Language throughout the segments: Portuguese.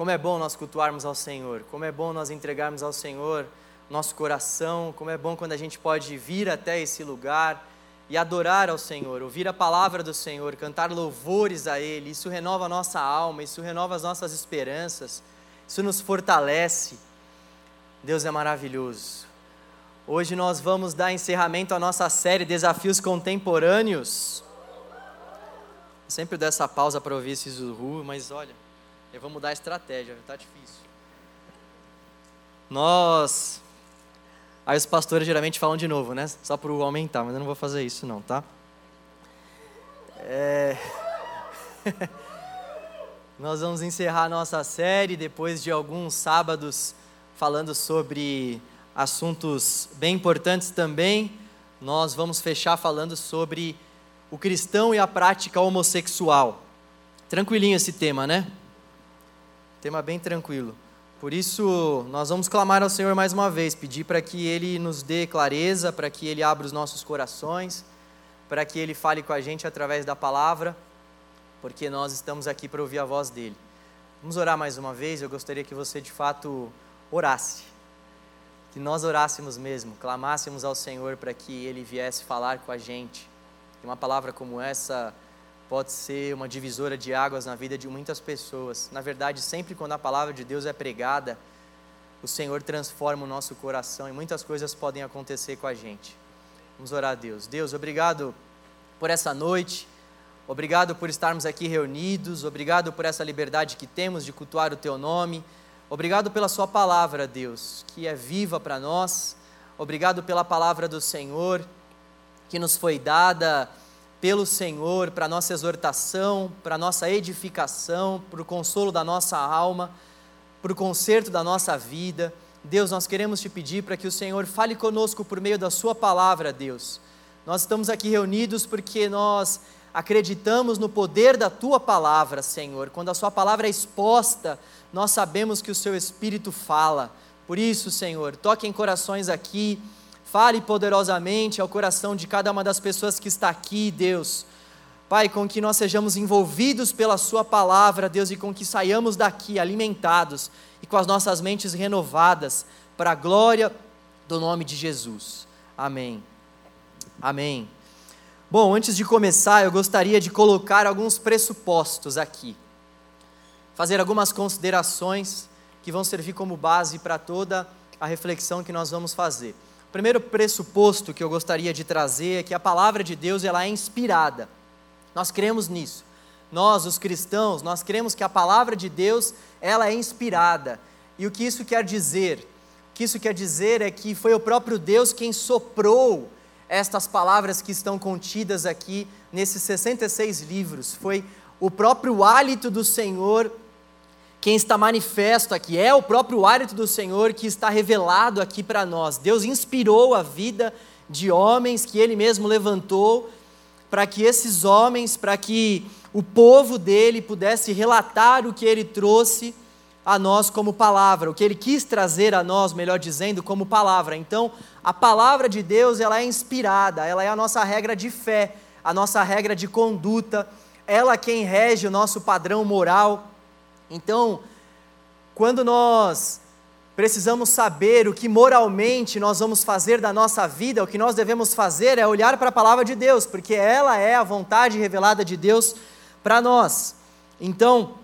Como é bom nós cultuarmos ao Senhor, como é bom nós entregarmos ao Senhor nosso coração, como é bom quando a gente pode vir até esse lugar e adorar ao Senhor, ouvir a palavra do Senhor, cantar louvores a Ele. Isso renova a nossa alma, isso renova as nossas esperanças, isso nos fortalece. Deus é maravilhoso. Hoje nós vamos dar encerramento à nossa série Desafios Contemporâneos. sempre dou essa pausa para ouvir esse zurru, mas olha. Eu vou mudar a estratégia, está difícil. Nós. Aí os pastores geralmente falam de novo, né? Só para aumentar, mas eu não vou fazer isso não, tá? É... Nós vamos encerrar nossa série depois de alguns sábados falando sobre assuntos bem importantes também. Nós vamos fechar falando sobre o cristão e a prática homossexual. Tranquilinho esse tema, né? Tema bem tranquilo. Por isso, nós vamos clamar ao Senhor mais uma vez, pedir para que Ele nos dê clareza, para que Ele abra os nossos corações, para que Ele fale com a gente através da palavra, porque nós estamos aqui para ouvir a voz dEle. Vamos orar mais uma vez. Eu gostaria que você de fato orasse, que nós orássemos mesmo, clamássemos ao Senhor para que Ele viesse falar com a gente. E uma palavra como essa pode ser uma divisora de águas na vida de muitas pessoas. Na verdade, sempre quando a palavra de Deus é pregada, o Senhor transforma o nosso coração e muitas coisas podem acontecer com a gente. Vamos orar a Deus. Deus, obrigado por essa noite. Obrigado por estarmos aqui reunidos, obrigado por essa liberdade que temos de cultuar o Teu nome. Obrigado pela Sua palavra, Deus, que é viva para nós. Obrigado pela palavra do Senhor que nos foi dada pelo Senhor para nossa exortação, para nossa edificação, para o consolo da nossa alma, para o conserto da nossa vida. Deus, nós queremos te pedir para que o Senhor fale conosco por meio da Sua palavra, Deus. Nós estamos aqui reunidos porque nós acreditamos no poder da Tua palavra, Senhor. Quando a Sua palavra é exposta, nós sabemos que o Seu Espírito fala. Por isso, Senhor, toque em corações aqui Fale poderosamente ao coração de cada uma das pessoas que está aqui, Deus. Pai, com que nós sejamos envolvidos pela Sua palavra, Deus, e com que saiamos daqui alimentados e com as nossas mentes renovadas, para a glória do nome de Jesus. Amém. Amém. Bom, antes de começar, eu gostaria de colocar alguns pressupostos aqui, fazer algumas considerações que vão servir como base para toda a reflexão que nós vamos fazer. O primeiro pressuposto que eu gostaria de trazer é que a palavra de Deus ela é inspirada. Nós cremos nisso. Nós, os cristãos, nós cremos que a palavra de Deus ela é inspirada. E o que isso quer dizer? O que isso quer dizer é que foi o próprio Deus quem soprou estas palavras que estão contidas aqui nesses 66 livros. Foi o próprio hálito do Senhor quem está manifesto aqui, é o próprio hálito do Senhor que está revelado aqui para nós. Deus inspirou a vida de homens que Ele mesmo levantou, para que esses homens, para que o povo dele pudesse relatar o que Ele trouxe a nós como palavra, o que Ele quis trazer a nós, melhor dizendo, como palavra. Então, a palavra de Deus, ela é inspirada, ela é a nossa regra de fé, a nossa regra de conduta, ela quem rege o nosso padrão moral, então, quando nós precisamos saber o que moralmente nós vamos fazer da nossa vida, o que nós devemos fazer é olhar para a palavra de Deus, porque ela é a vontade revelada de Deus para nós. Então,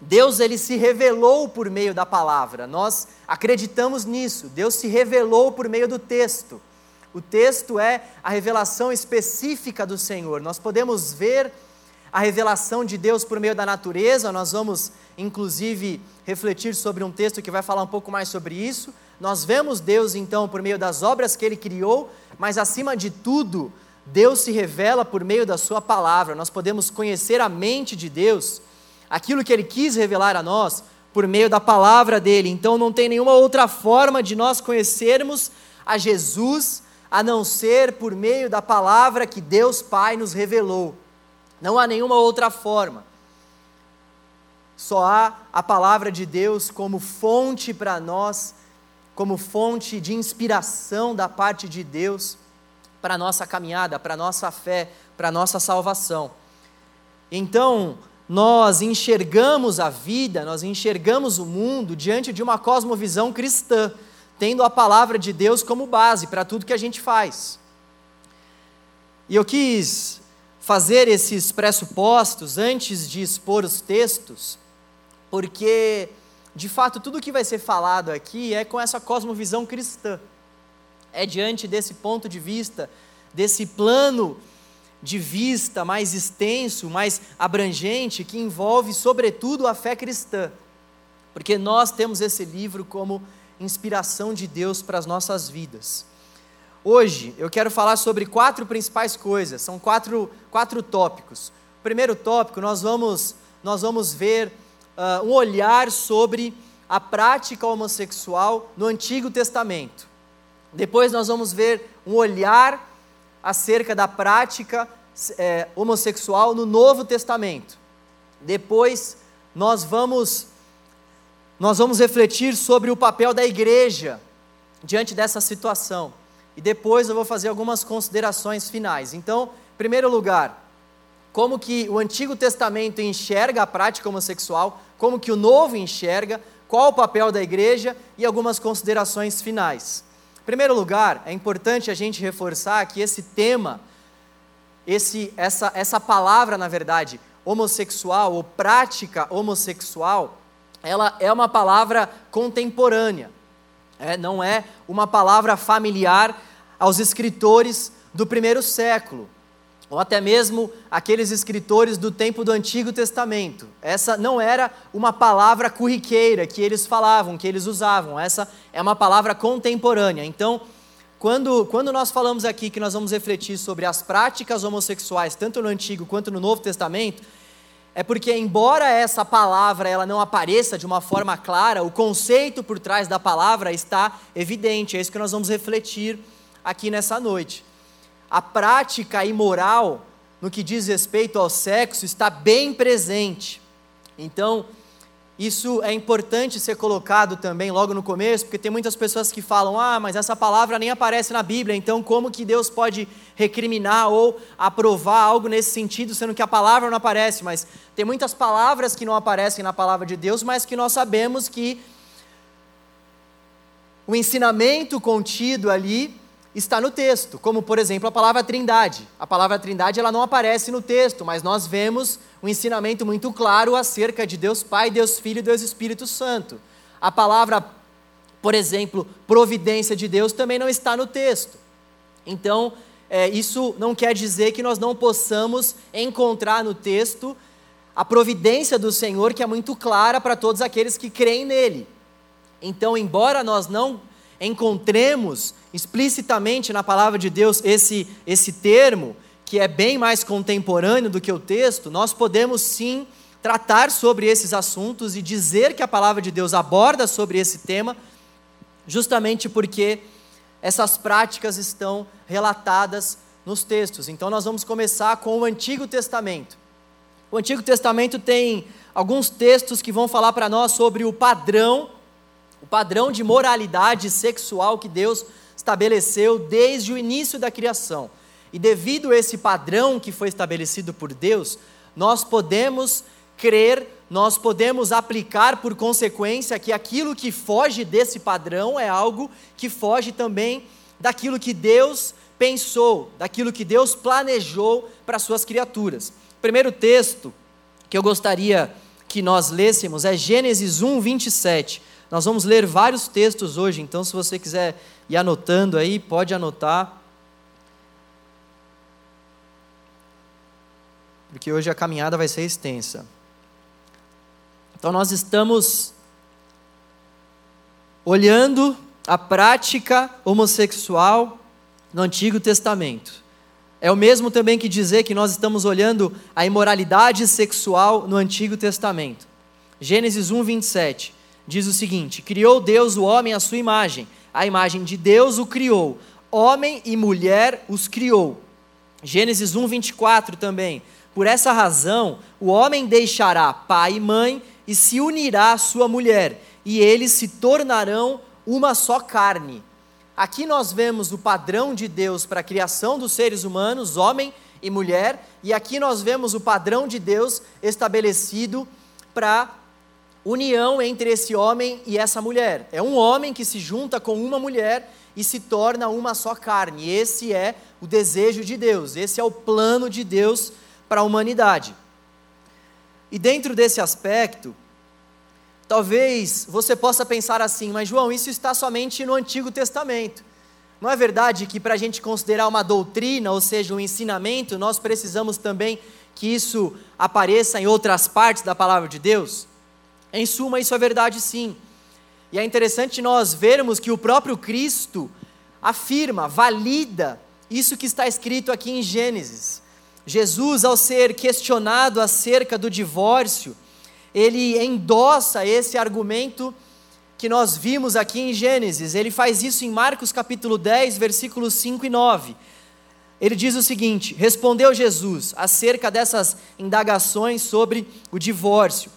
Deus ele se revelou por meio da palavra. Nós acreditamos nisso. Deus se revelou por meio do texto. O texto é a revelação específica do Senhor. Nós podemos ver a revelação de Deus por meio da natureza, nós vamos inclusive refletir sobre um texto que vai falar um pouco mais sobre isso. Nós vemos Deus então por meio das obras que ele criou, mas acima de tudo, Deus se revela por meio da sua palavra. Nós podemos conhecer a mente de Deus, aquilo que ele quis revelar a nós por meio da palavra dele. Então não tem nenhuma outra forma de nós conhecermos a Jesus a não ser por meio da palavra que Deus Pai nos revelou. Não há nenhuma outra forma. Só há a palavra de Deus como fonte para nós, como fonte de inspiração da parte de Deus para a nossa caminhada, para a nossa fé, para a nossa salvação. Então, nós enxergamos a vida, nós enxergamos o mundo diante de uma cosmovisão cristã, tendo a palavra de Deus como base para tudo que a gente faz. E eu quis fazer esses pressupostos antes de expor os textos, porque, de fato, tudo que vai ser falado aqui é com essa cosmovisão cristã. É diante desse ponto de vista, desse plano de vista mais extenso, mais abrangente, que envolve, sobretudo, a fé cristã. Porque nós temos esse livro como inspiração de Deus para as nossas vidas. Hoje eu quero falar sobre quatro principais coisas, são quatro, quatro tópicos. O primeiro tópico, nós vamos, nós vamos ver uh, um olhar sobre a prática homossexual no Antigo Testamento. Depois nós vamos ver um olhar acerca da prática é, homossexual no Novo Testamento. Depois nós vamos nós vamos refletir sobre o papel da igreja diante dessa situação e depois eu vou fazer algumas considerações finais. Então, em primeiro lugar, como que o Antigo Testamento enxerga a prática homossexual, como que o Novo enxerga, qual o papel da igreja e algumas considerações finais. Em primeiro lugar, é importante a gente reforçar que esse tema, esse, essa, essa palavra, na verdade, homossexual ou prática homossexual, ela é uma palavra contemporânea. É, não é uma palavra familiar aos escritores do primeiro século, ou até mesmo aqueles escritores do tempo do Antigo Testamento. Essa não era uma palavra corriqueira que eles falavam, que eles usavam. Essa é uma palavra contemporânea. Então, quando, quando nós falamos aqui que nós vamos refletir sobre as práticas homossexuais, tanto no Antigo quanto no Novo Testamento, é porque embora essa palavra ela não apareça de uma forma clara, o conceito por trás da palavra está evidente. É isso que nós vamos refletir aqui nessa noite. A prática imoral no que diz respeito ao sexo está bem presente. Então, isso é importante ser colocado também logo no começo, porque tem muitas pessoas que falam: "Ah, mas essa palavra nem aparece na Bíblia, então como que Deus pode recriminar ou aprovar algo nesse sentido, sendo que a palavra não aparece?" Mas tem muitas palavras que não aparecem na palavra de Deus, mas que nós sabemos que o ensinamento contido ali está no texto, como por exemplo a palavra Trindade. A palavra Trindade ela não aparece no texto, mas nós vemos um ensinamento muito claro acerca de Deus Pai, Deus Filho e Deus Espírito Santo. A palavra, por exemplo, providência de Deus também não está no texto. Então, é, isso não quer dizer que nós não possamos encontrar no texto a providência do Senhor, que é muito clara para todos aqueles que creem nele. Então, embora nós não encontremos explicitamente na palavra de Deus esse, esse termo, que é bem mais contemporâneo do que o texto, nós podemos sim tratar sobre esses assuntos e dizer que a palavra de Deus aborda sobre esse tema, justamente porque essas práticas estão relatadas nos textos. Então nós vamos começar com o Antigo Testamento. O Antigo Testamento tem alguns textos que vão falar para nós sobre o padrão o padrão de moralidade sexual que Deus estabeleceu desde o início da criação. E devido a esse padrão que foi estabelecido por Deus, nós podemos crer, nós podemos aplicar por consequência que aquilo que foge desse padrão é algo que foge também daquilo que Deus pensou, daquilo que Deus planejou para suas criaturas. O primeiro texto que eu gostaria que nós lêssemos é Gênesis 1, 27. Nós vamos ler vários textos hoje, então se você quiser ir anotando aí, pode anotar. Porque hoje a caminhada vai ser extensa. Então nós estamos olhando a prática homossexual no Antigo Testamento. É o mesmo também que dizer que nós estamos olhando a imoralidade sexual no Antigo Testamento. Gênesis 1, 27 diz o seguinte: Criou Deus o homem à sua imagem, a imagem de Deus o criou, homem e mulher os criou. Gênesis 1, 24 também. Por essa razão, o homem deixará pai e mãe e se unirá à sua mulher, e eles se tornarão uma só carne. Aqui nós vemos o padrão de Deus para a criação dos seres humanos, homem e mulher, e aqui nós vemos o padrão de Deus estabelecido para união entre esse homem e essa mulher. É um homem que se junta com uma mulher e se torna uma só carne. Esse é o desejo de Deus, esse é o plano de Deus para a humanidade. E dentro desse aspecto, talvez você possa pensar assim, mas João, isso está somente no Antigo Testamento. Não é verdade que para a gente considerar uma doutrina, ou seja, um ensinamento, nós precisamos também que isso apareça em outras partes da palavra de Deus? Em suma, isso é verdade sim. E é interessante nós vermos que o próprio Cristo afirma, valida isso que está escrito aqui em Gênesis. Jesus, ao ser questionado acerca do divórcio, ele endossa esse argumento que nós vimos aqui em Gênesis. Ele faz isso em Marcos capítulo 10, versículos 5 e 9. Ele diz o seguinte: Respondeu Jesus acerca dessas indagações sobre o divórcio.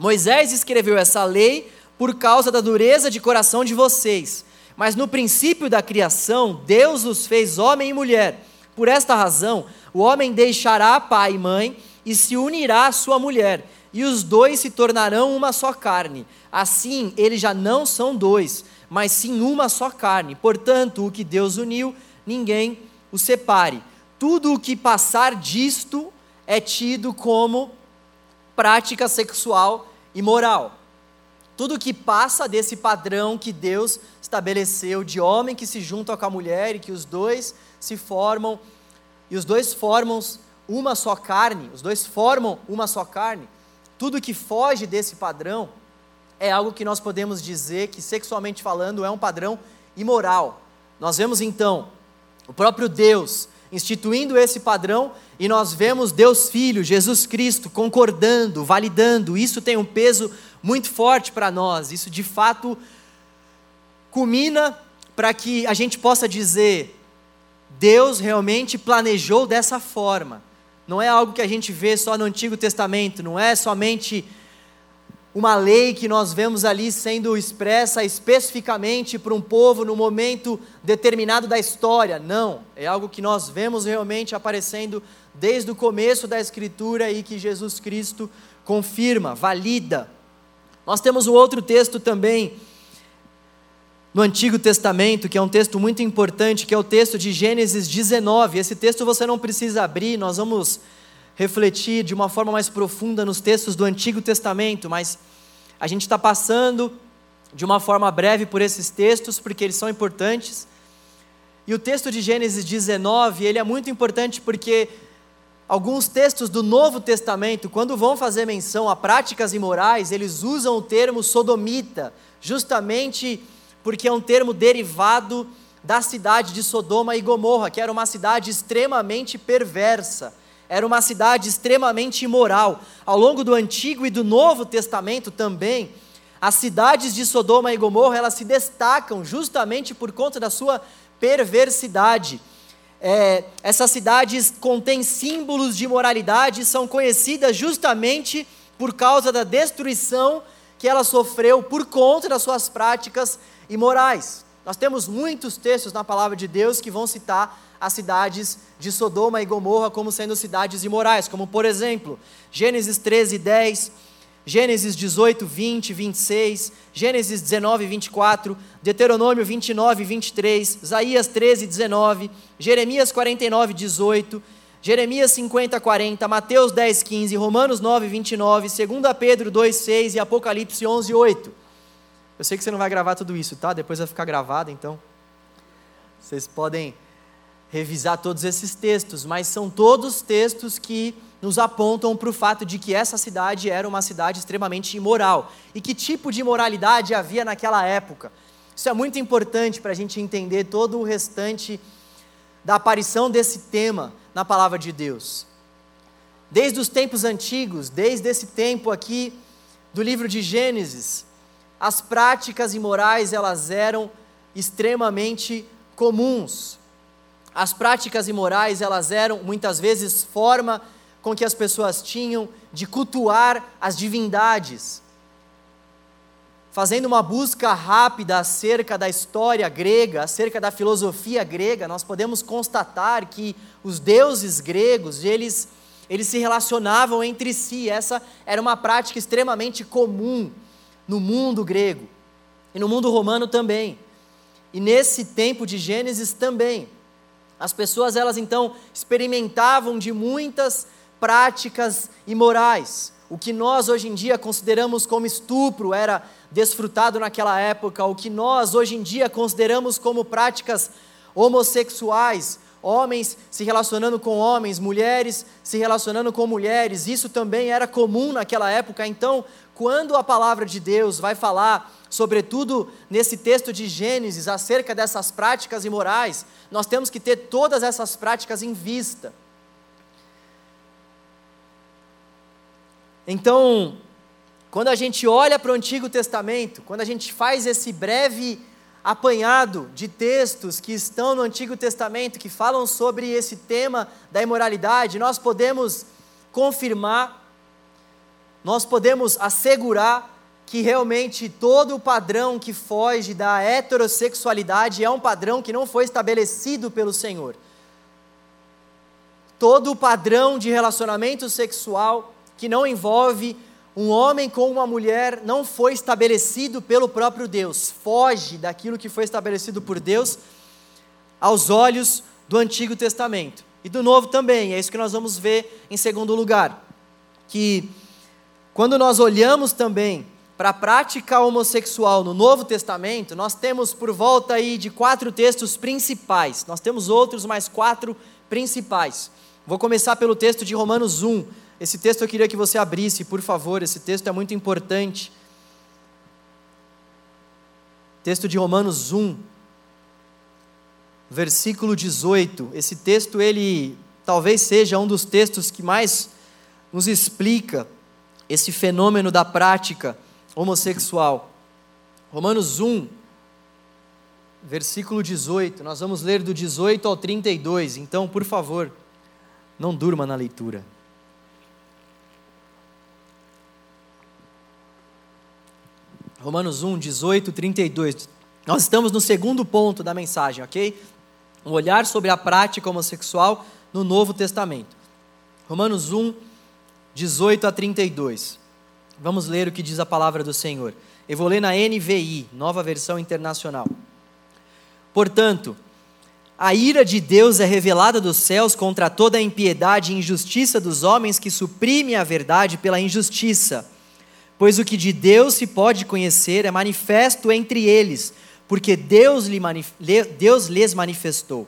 Moisés escreveu essa lei por causa da dureza de coração de vocês. Mas no princípio da criação, Deus os fez homem e mulher. Por esta razão, o homem deixará pai e mãe e se unirá à sua mulher, e os dois se tornarão uma só carne. Assim, eles já não são dois, mas sim uma só carne. Portanto, o que Deus uniu, ninguém o separe. Tudo o que passar disto é tido como prática sexual imoral. Tudo que passa desse padrão que Deus estabeleceu de homem que se junta com a mulher e que os dois se formam, e os dois formam uma só carne, os dois formam uma só carne. Tudo que foge desse padrão é algo que nós podemos dizer que, sexualmente falando, é um padrão imoral. Nós vemos então o próprio Deus instituindo esse padrão e nós vemos Deus Filho, Jesus Cristo, concordando, validando. Isso tem um peso muito forte para nós. Isso de fato culmina para que a gente possa dizer: Deus realmente planejou dessa forma. Não é algo que a gente vê só no Antigo Testamento, não é somente uma lei que nós vemos ali sendo expressa especificamente para um povo no momento determinado da história. Não, é algo que nós vemos realmente aparecendo desde o começo da Escritura e que Jesus Cristo confirma, valida. Nós temos um outro texto também no Antigo Testamento, que é um texto muito importante, que é o texto de Gênesis 19. Esse texto você não precisa abrir, nós vamos refletir de uma forma mais profunda nos textos do Antigo Testamento, mas a gente está passando de uma forma breve por esses textos, porque eles são importantes. E o texto de Gênesis 19, ele é muito importante porque Alguns textos do Novo Testamento, quando vão fazer menção a práticas imorais, eles usam o termo sodomita, justamente porque é um termo derivado da cidade de Sodoma e Gomorra, que era uma cidade extremamente perversa, era uma cidade extremamente imoral. Ao longo do Antigo e do Novo Testamento também, as cidades de Sodoma e Gomorra, elas se destacam justamente por conta da sua perversidade é, essas cidades contêm símbolos de moralidade, são conhecidas justamente por causa da destruição que ela sofreu por conta das suas práticas imorais. Nós temos muitos textos na palavra de Deus que vão citar as cidades de Sodoma e Gomorra como sendo cidades imorais, como por exemplo, Gênesis 13, 10, Gênesis 18, 20, 26, Gênesis 19, 24, Deuteronômio 29, 23, Isaías 13, 19, Jeremias 49, 18, Jeremias 50, 40, Mateus 10, 15, Romanos 9, 29, 2 Pedro 2, 6 e Apocalipse 11, 8. Eu sei que você não vai gravar tudo isso, tá? Depois vai ficar gravado, então. Vocês podem revisar todos esses textos, mas são todos textos que nos apontam para o fato de que essa cidade era uma cidade extremamente imoral. E que tipo de imoralidade havia naquela época? Isso é muito importante para a gente entender todo o restante da aparição desse tema na palavra de Deus. Desde os tempos antigos, desde esse tempo aqui do livro de Gênesis, as práticas imorais elas eram extremamente comuns. As práticas imorais elas eram muitas vezes forma com que as pessoas tinham de cultuar as divindades. Fazendo uma busca rápida acerca da história grega, acerca da filosofia grega, nós podemos constatar que os deuses gregos, eles, eles se relacionavam entre si. Essa era uma prática extremamente comum no mundo grego e no mundo romano também. E nesse tempo de Gênesis também. As pessoas, elas então experimentavam de muitas práticas imorais. O que nós hoje em dia consideramos como estupro era desfrutado naquela época. O que nós hoje em dia consideramos como práticas homossexuais, homens se relacionando com homens, mulheres se relacionando com mulheres, isso também era comum naquela época. Então, quando a palavra de Deus vai falar, sobretudo nesse texto de Gênesis, acerca dessas práticas imorais, nós temos que ter todas essas práticas em vista. Então, quando a gente olha para o Antigo Testamento, quando a gente faz esse breve apanhado de textos que estão no Antigo Testamento que falam sobre esse tema da imoralidade, nós podemos confirmar, nós podemos assegurar que realmente todo o padrão que foge da heterossexualidade é um padrão que não foi estabelecido pelo Senhor. Todo o padrão de relacionamento sexual que não envolve um homem com uma mulher não foi estabelecido pelo próprio Deus, foge daquilo que foi estabelecido por Deus aos olhos do Antigo Testamento. E do Novo também, é isso que nós vamos ver em segundo lugar. Que quando nós olhamos também para a prática homossexual no Novo Testamento, nós temos por volta aí de quatro textos principais. Nós temos outros, mas quatro principais. Vou começar pelo texto de Romanos 1, esse texto eu queria que você abrisse, por favor, esse texto é muito importante. Texto de Romanos 1, versículo 18. Esse texto ele talvez seja um dos textos que mais nos explica esse fenômeno da prática homossexual. Romanos 1, versículo 18. Nós vamos ler do 18 ao 32. Então, por favor, não durma na leitura. Romanos 1, 18, 32. Nós estamos no segundo ponto da mensagem, ok? Um olhar sobre a prática homossexual no Novo Testamento. Romanos 1, 18 a 32. Vamos ler o que diz a palavra do Senhor. Eu vou ler na NVI, nova versão internacional. Portanto, a ira de Deus é revelada dos céus contra toda a impiedade e injustiça dos homens que suprimem a verdade pela injustiça Pois o que de Deus se pode conhecer é manifesto entre eles, porque Deus, Deus lhes manifestou.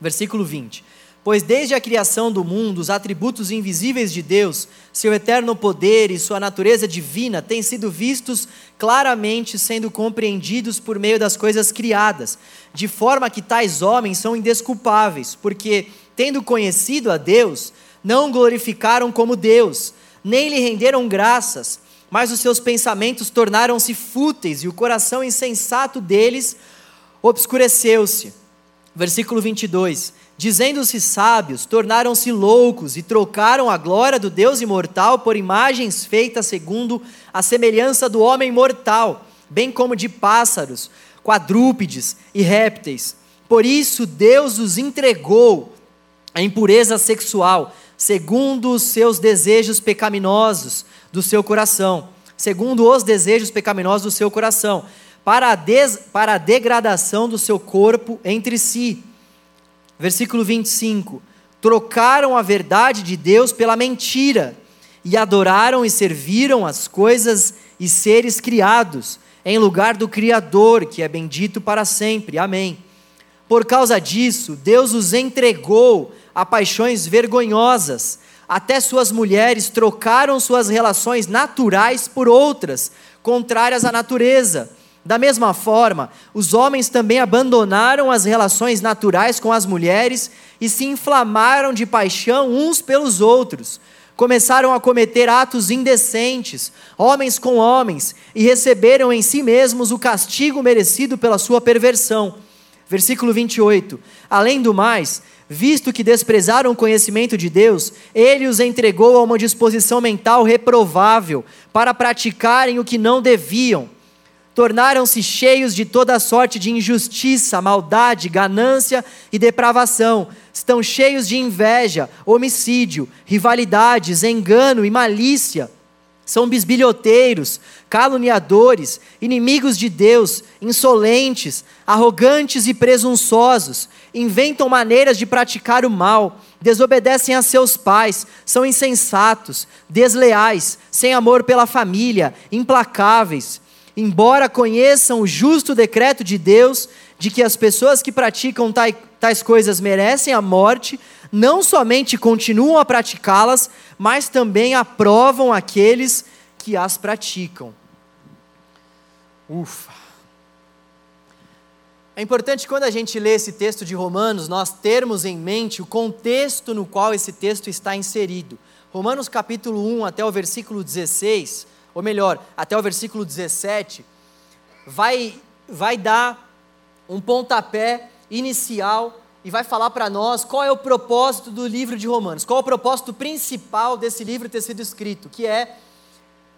Versículo 20. Pois desde a criação do mundo, os atributos invisíveis de Deus, seu eterno poder e sua natureza divina têm sido vistos claramente, sendo compreendidos por meio das coisas criadas, de forma que tais homens são indesculpáveis, porque, tendo conhecido a Deus, não glorificaram como Deus, nem lhe renderam graças, mas os seus pensamentos tornaram-se fúteis e o coração insensato deles obscureceu-se. Versículo 22. Dizendo-se sábios, tornaram-se loucos e trocaram a glória do Deus imortal por imagens feitas segundo a semelhança do homem mortal, bem como de pássaros, quadrúpedes e répteis. Por isso Deus os entregou à impureza sexual, segundo os seus desejos pecaminosos do seu coração, segundo os desejos pecaminosos do seu coração, para a, para a degradação do seu corpo entre si. Versículo 25: Trocaram a verdade de Deus pela mentira, e adoraram e serviram as coisas e seres criados, em lugar do Criador, que é bendito para sempre. Amém. Por causa disso, Deus os entregou a paixões vergonhosas até suas mulheres trocaram suas relações naturais por outras, contrárias à natureza. Da mesma forma, os homens também abandonaram as relações naturais com as mulheres e se inflamaram de paixão uns pelos outros. Começaram a cometer atos indecentes, homens com homens, e receberam em si mesmos o castigo merecido pela sua perversão. Versículo 28. Além do mais, visto que desprezaram o conhecimento de Deus, ele os entregou a uma disposição mental reprovável para praticarem o que não deviam. Tornaram-se cheios de toda sorte de injustiça, maldade, ganância e depravação, estão cheios de inveja, homicídio, rivalidades, engano e malícia. São bisbilhoteiros, caluniadores, inimigos de Deus, insolentes, arrogantes e presunçosos, inventam maneiras de praticar o mal, desobedecem a seus pais, são insensatos, desleais, sem amor pela família, implacáveis. Embora conheçam o justo decreto de Deus de que as pessoas que praticam tais coisas merecem a morte, não somente continuam a praticá-las, mas também aprovam aqueles que as praticam. Ufa! É importante quando a gente lê esse texto de Romanos, nós termos em mente o contexto no qual esse texto está inserido. Romanos capítulo 1 até o versículo 16, ou melhor, até o versículo 17, vai, vai dar um pontapé inicial e vai falar para nós qual é o propósito do livro de Romanos, qual é o propósito principal desse livro ter sido escrito, que é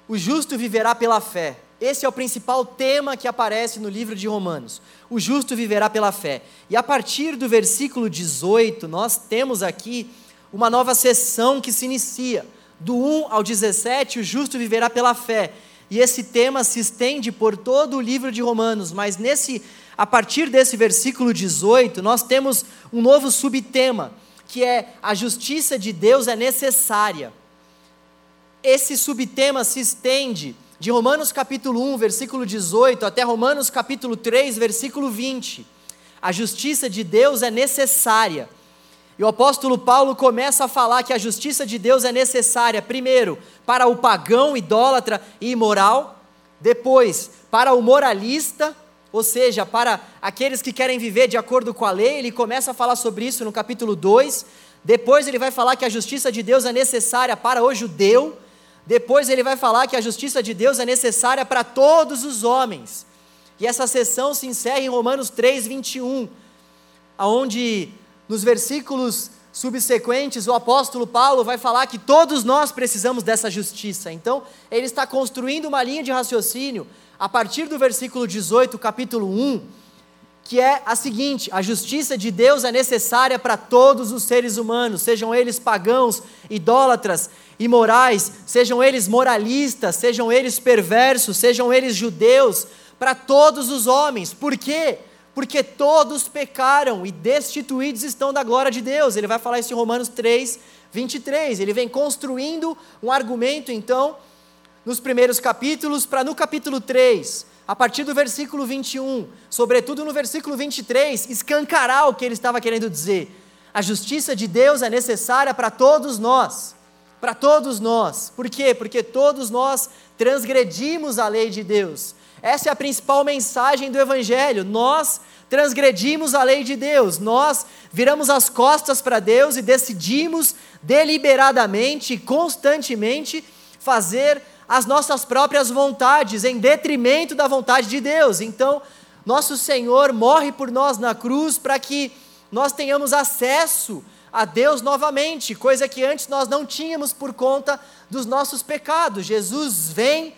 o justo viverá pela fé. Esse é o principal tema que aparece no livro de Romanos. O justo viverá pela fé. E a partir do versículo 18, nós temos aqui uma nova sessão que se inicia. Do 1 ao 17, o justo viverá pela fé. E esse tema se estende por todo o livro de Romanos, mas nesse a partir desse versículo 18, nós temos um novo subtema, que é a justiça de Deus é necessária. Esse subtema se estende de Romanos capítulo 1, versículo 18, até Romanos capítulo 3, versículo 20. A justiça de Deus é necessária. E o apóstolo Paulo começa a falar que a justiça de Deus é necessária, primeiro, para o pagão idólatra e imoral, depois, para o moralista, ou seja, para aqueles que querem viver de acordo com a lei, ele começa a falar sobre isso no capítulo 2. Depois ele vai falar que a justiça de Deus é necessária para o judeu, depois ele vai falar que a justiça de Deus é necessária para todos os homens. E essa sessão se encerra em Romanos 3, 21, onde nos versículos subsequentes o apóstolo Paulo vai falar que todos nós precisamos dessa justiça. Então, ele está construindo uma linha de raciocínio a partir do versículo 18, capítulo 1, que é a seguinte: a justiça de Deus é necessária para todos os seres humanos, sejam eles pagãos, idólatras, imorais, sejam eles moralistas, sejam eles perversos, sejam eles judeus, para todos os homens. Por quê? Porque todos pecaram e destituídos estão da glória de Deus. Ele vai falar isso em Romanos 3, 23. Ele vem construindo um argumento, então, nos primeiros capítulos, para no capítulo 3, a partir do versículo 21, sobretudo no versículo 23, escancarar o que ele estava querendo dizer. A justiça de Deus é necessária para todos nós para todos nós. Por quê? Porque todos nós transgredimos a lei de Deus. Essa é a principal mensagem do Evangelho. Nós transgredimos a lei de Deus, nós viramos as costas para Deus e decidimos deliberadamente, constantemente, fazer as nossas próprias vontades em detrimento da vontade de Deus. Então, nosso Senhor morre por nós na cruz para que nós tenhamos acesso a Deus novamente, coisa que antes nós não tínhamos por conta dos nossos pecados. Jesus vem,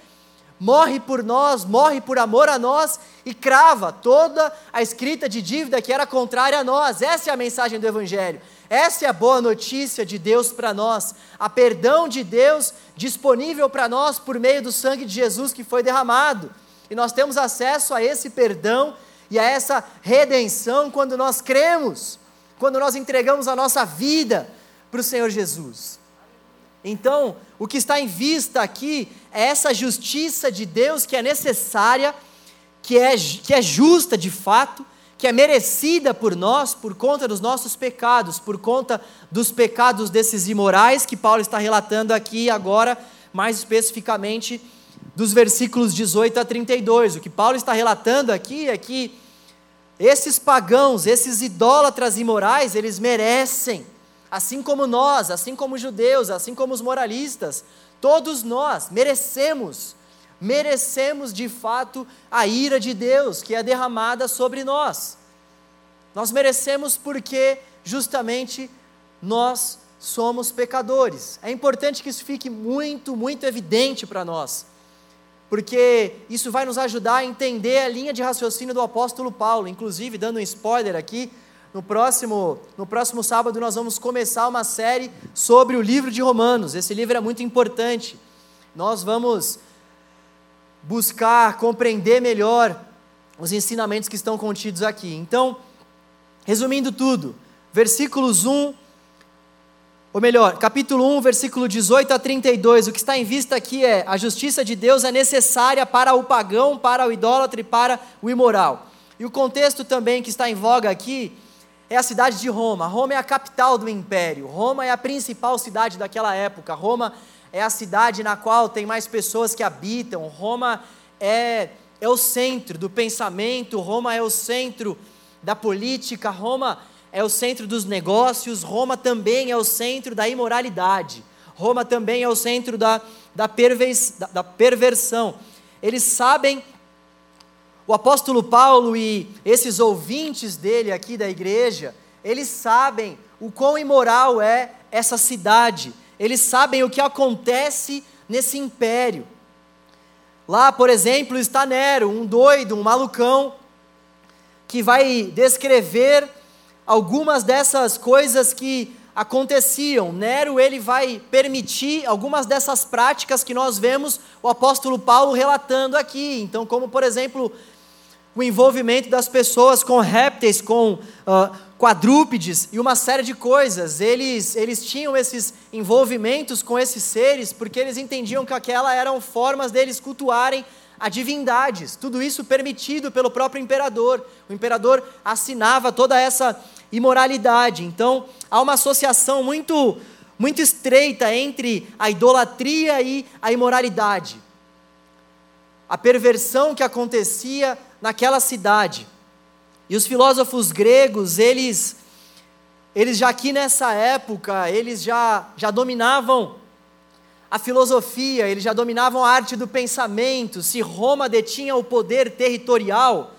morre por nós, morre por amor a nós e crava toda a escrita de dívida que era contrária a nós. Essa é a mensagem do Evangelho. Essa é a boa notícia de Deus para nós, a perdão de Deus disponível para nós por meio do sangue de Jesus que foi derramado. E nós temos acesso a esse perdão e a essa redenção quando nós cremos quando nós entregamos a nossa vida para o Senhor Jesus. Então, o que está em vista aqui é essa justiça de Deus que é necessária, que é, que é justa de fato, que é merecida por nós por conta dos nossos pecados, por conta dos pecados desses imorais que Paulo está relatando aqui agora, mais especificamente dos versículos 18 a 32. O que Paulo está relatando aqui é que esses pagãos, esses idólatras imorais, eles merecem, assim como nós, assim como os judeus, assim como os moralistas, todos nós merecemos, merecemos de fato a ira de Deus que é derramada sobre nós. Nós merecemos porque justamente nós somos pecadores. É importante que isso fique muito, muito evidente para nós porque isso vai nos ajudar a entender a linha de raciocínio do apóstolo Paulo. Inclusive, dando um spoiler aqui, no próximo, no próximo sábado nós vamos começar uma série sobre o livro de Romanos. Esse livro é muito importante. Nós vamos buscar compreender melhor os ensinamentos que estão contidos aqui. Então, resumindo tudo, versículos 1, ou melhor, capítulo 1, versículo 18 a 32, o que está em vista aqui é: a justiça de Deus é necessária para o pagão, para o idólatra e para o imoral. E o contexto também que está em voga aqui é a cidade de Roma. Roma é a capital do império. Roma é a principal cidade daquela época. Roma é a cidade na qual tem mais pessoas que habitam. Roma é, é o centro do pensamento. Roma é o centro da política. Roma é o centro dos negócios. Roma também é o centro da imoralidade. Roma também é o centro da, da, pervers, da, da perversão. Eles sabem o apóstolo Paulo e esses ouvintes dele aqui da igreja, eles sabem o quão imoral é essa cidade, eles sabem o que acontece nesse império. Lá, por exemplo, está Nero, um doido, um malucão, que vai descrever algumas dessas coisas que aconteciam. Nero ele vai permitir algumas dessas práticas que nós vemos o apóstolo Paulo relatando aqui. Então, como por exemplo, o envolvimento das pessoas com répteis, com uh, quadrúpedes e uma série de coisas. Eles, eles tinham esses envolvimentos com esses seres porque eles entendiam que aquelas eram formas deles cultuarem a divindades. Tudo isso permitido pelo próprio imperador. O imperador assinava toda essa imoralidade. Então, há uma associação muito muito estreita entre a idolatria e a imoralidade. A perversão que acontecia naquela cidade. E os filósofos gregos, eles, eles já aqui nessa época, eles já, já dominavam a filosofia, eles já dominavam a arte do pensamento. Se Roma detinha o poder territorial,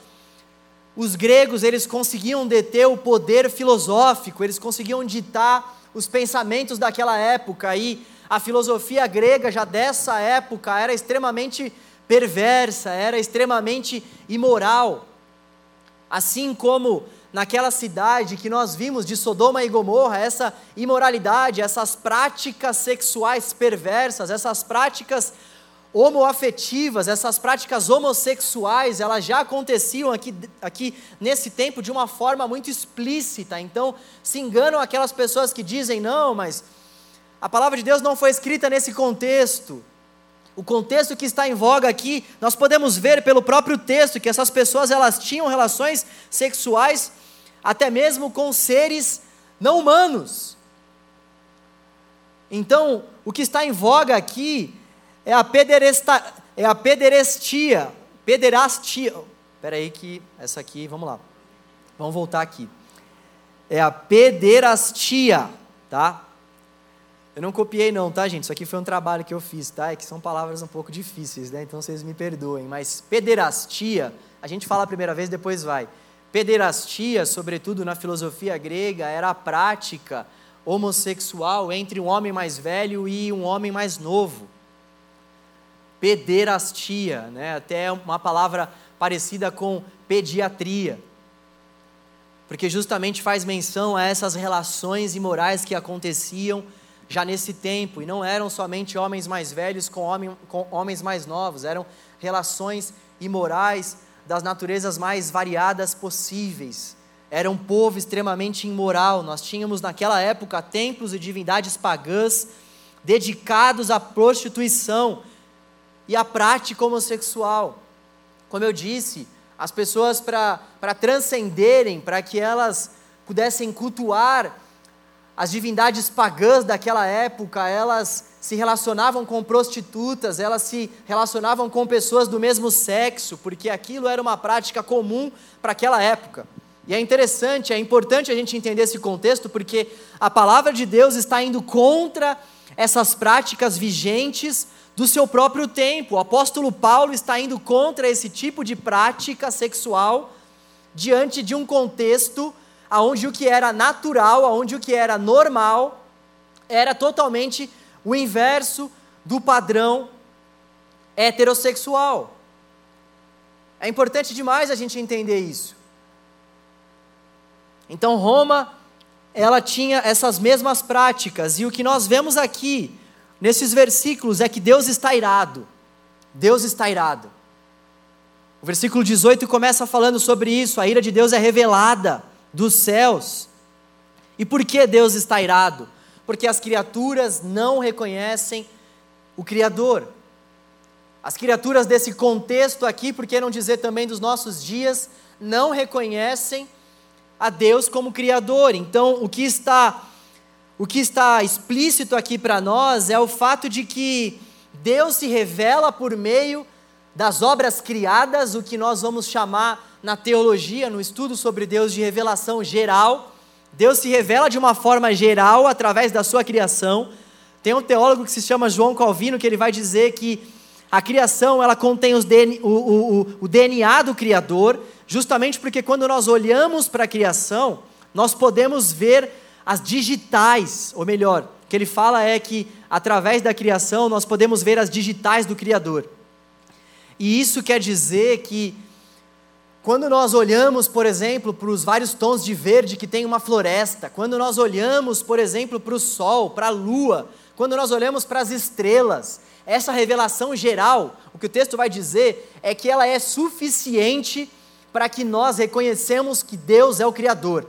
os gregos eles conseguiam deter o poder filosófico, eles conseguiam ditar os pensamentos daquela época e a filosofia grega já dessa época era extremamente perversa, era extremamente imoral. Assim como naquela cidade que nós vimos de Sodoma e Gomorra, essa imoralidade, essas práticas sexuais perversas, essas práticas homoafetivas, essas práticas homossexuais, elas já aconteciam aqui, aqui nesse tempo de uma forma muito explícita. Então, se enganam aquelas pessoas que dizem, não, mas a palavra de Deus não foi escrita nesse contexto o contexto que está em voga aqui, nós podemos ver pelo próprio texto que essas pessoas elas tinham relações sexuais até mesmo com seres não humanos. Então, o que está em voga aqui é a pederesta, é a pederastia, pederastia. Espera aí que essa aqui, vamos lá. Vamos voltar aqui. É a pederastia, tá? Eu não copiei não, tá, gente? Isso aqui foi um trabalho que eu fiz, tá? É que são palavras um pouco difíceis, né? Então vocês me perdoem. Mas pederastia, a gente fala a primeira vez, depois vai. Pederastia, sobretudo na filosofia grega, era a prática homossexual entre um homem mais velho e um homem mais novo. Pederastia, né? Até uma palavra parecida com pediatria. Porque justamente faz menção a essas relações imorais que aconteciam já nesse tempo, e não eram somente homens mais velhos com, homem, com homens mais novos, eram relações imorais das naturezas mais variadas possíveis. Era um povo extremamente imoral. Nós tínhamos naquela época templos e divindades pagãs dedicados à prostituição e à prática homossexual. Como eu disse, as pessoas, para transcenderem, para que elas pudessem cultuar as divindades pagãs daquela época, elas se relacionavam com prostitutas, elas se relacionavam com pessoas do mesmo sexo, porque aquilo era uma prática comum para aquela época. E é interessante, é importante a gente entender esse contexto, porque a palavra de Deus está indo contra essas práticas vigentes do seu próprio tempo. O apóstolo Paulo está indo contra esse tipo de prática sexual diante de um contexto aonde o que era natural, aonde o que era normal, era totalmente o inverso do padrão heterossexual. É importante demais a gente entender isso. Então Roma, ela tinha essas mesmas práticas, e o que nós vemos aqui, nesses versículos, é que Deus está irado. Deus está irado. O versículo 18 começa falando sobre isso, a ira de Deus é revelada dos céus. E por que Deus está irado? Porque as criaturas não reconhecem o Criador. As criaturas desse contexto aqui, por que não dizer também dos nossos dias, não reconhecem a Deus como Criador. Então, o que está o que está explícito aqui para nós é o fato de que Deus se revela por meio das obras criadas, o que nós vamos chamar na teologia, no estudo sobre Deus de revelação geral. Deus se revela de uma forma geral através da sua criação. Tem um teólogo que se chama João Calvino que ele vai dizer que a criação ela contém DNA, o, o, o, o DNA do Criador, justamente porque quando nós olhamos para a criação, nós podemos ver as digitais, ou melhor, o que ele fala é que através da criação nós podemos ver as digitais do Criador. E isso quer dizer que quando nós olhamos, por exemplo, para os vários tons de verde que tem uma floresta, quando nós olhamos, por exemplo, para o sol, para a lua, quando nós olhamos para as estrelas, essa revelação geral, o que o texto vai dizer é que ela é suficiente para que nós reconhecemos que Deus é o Criador.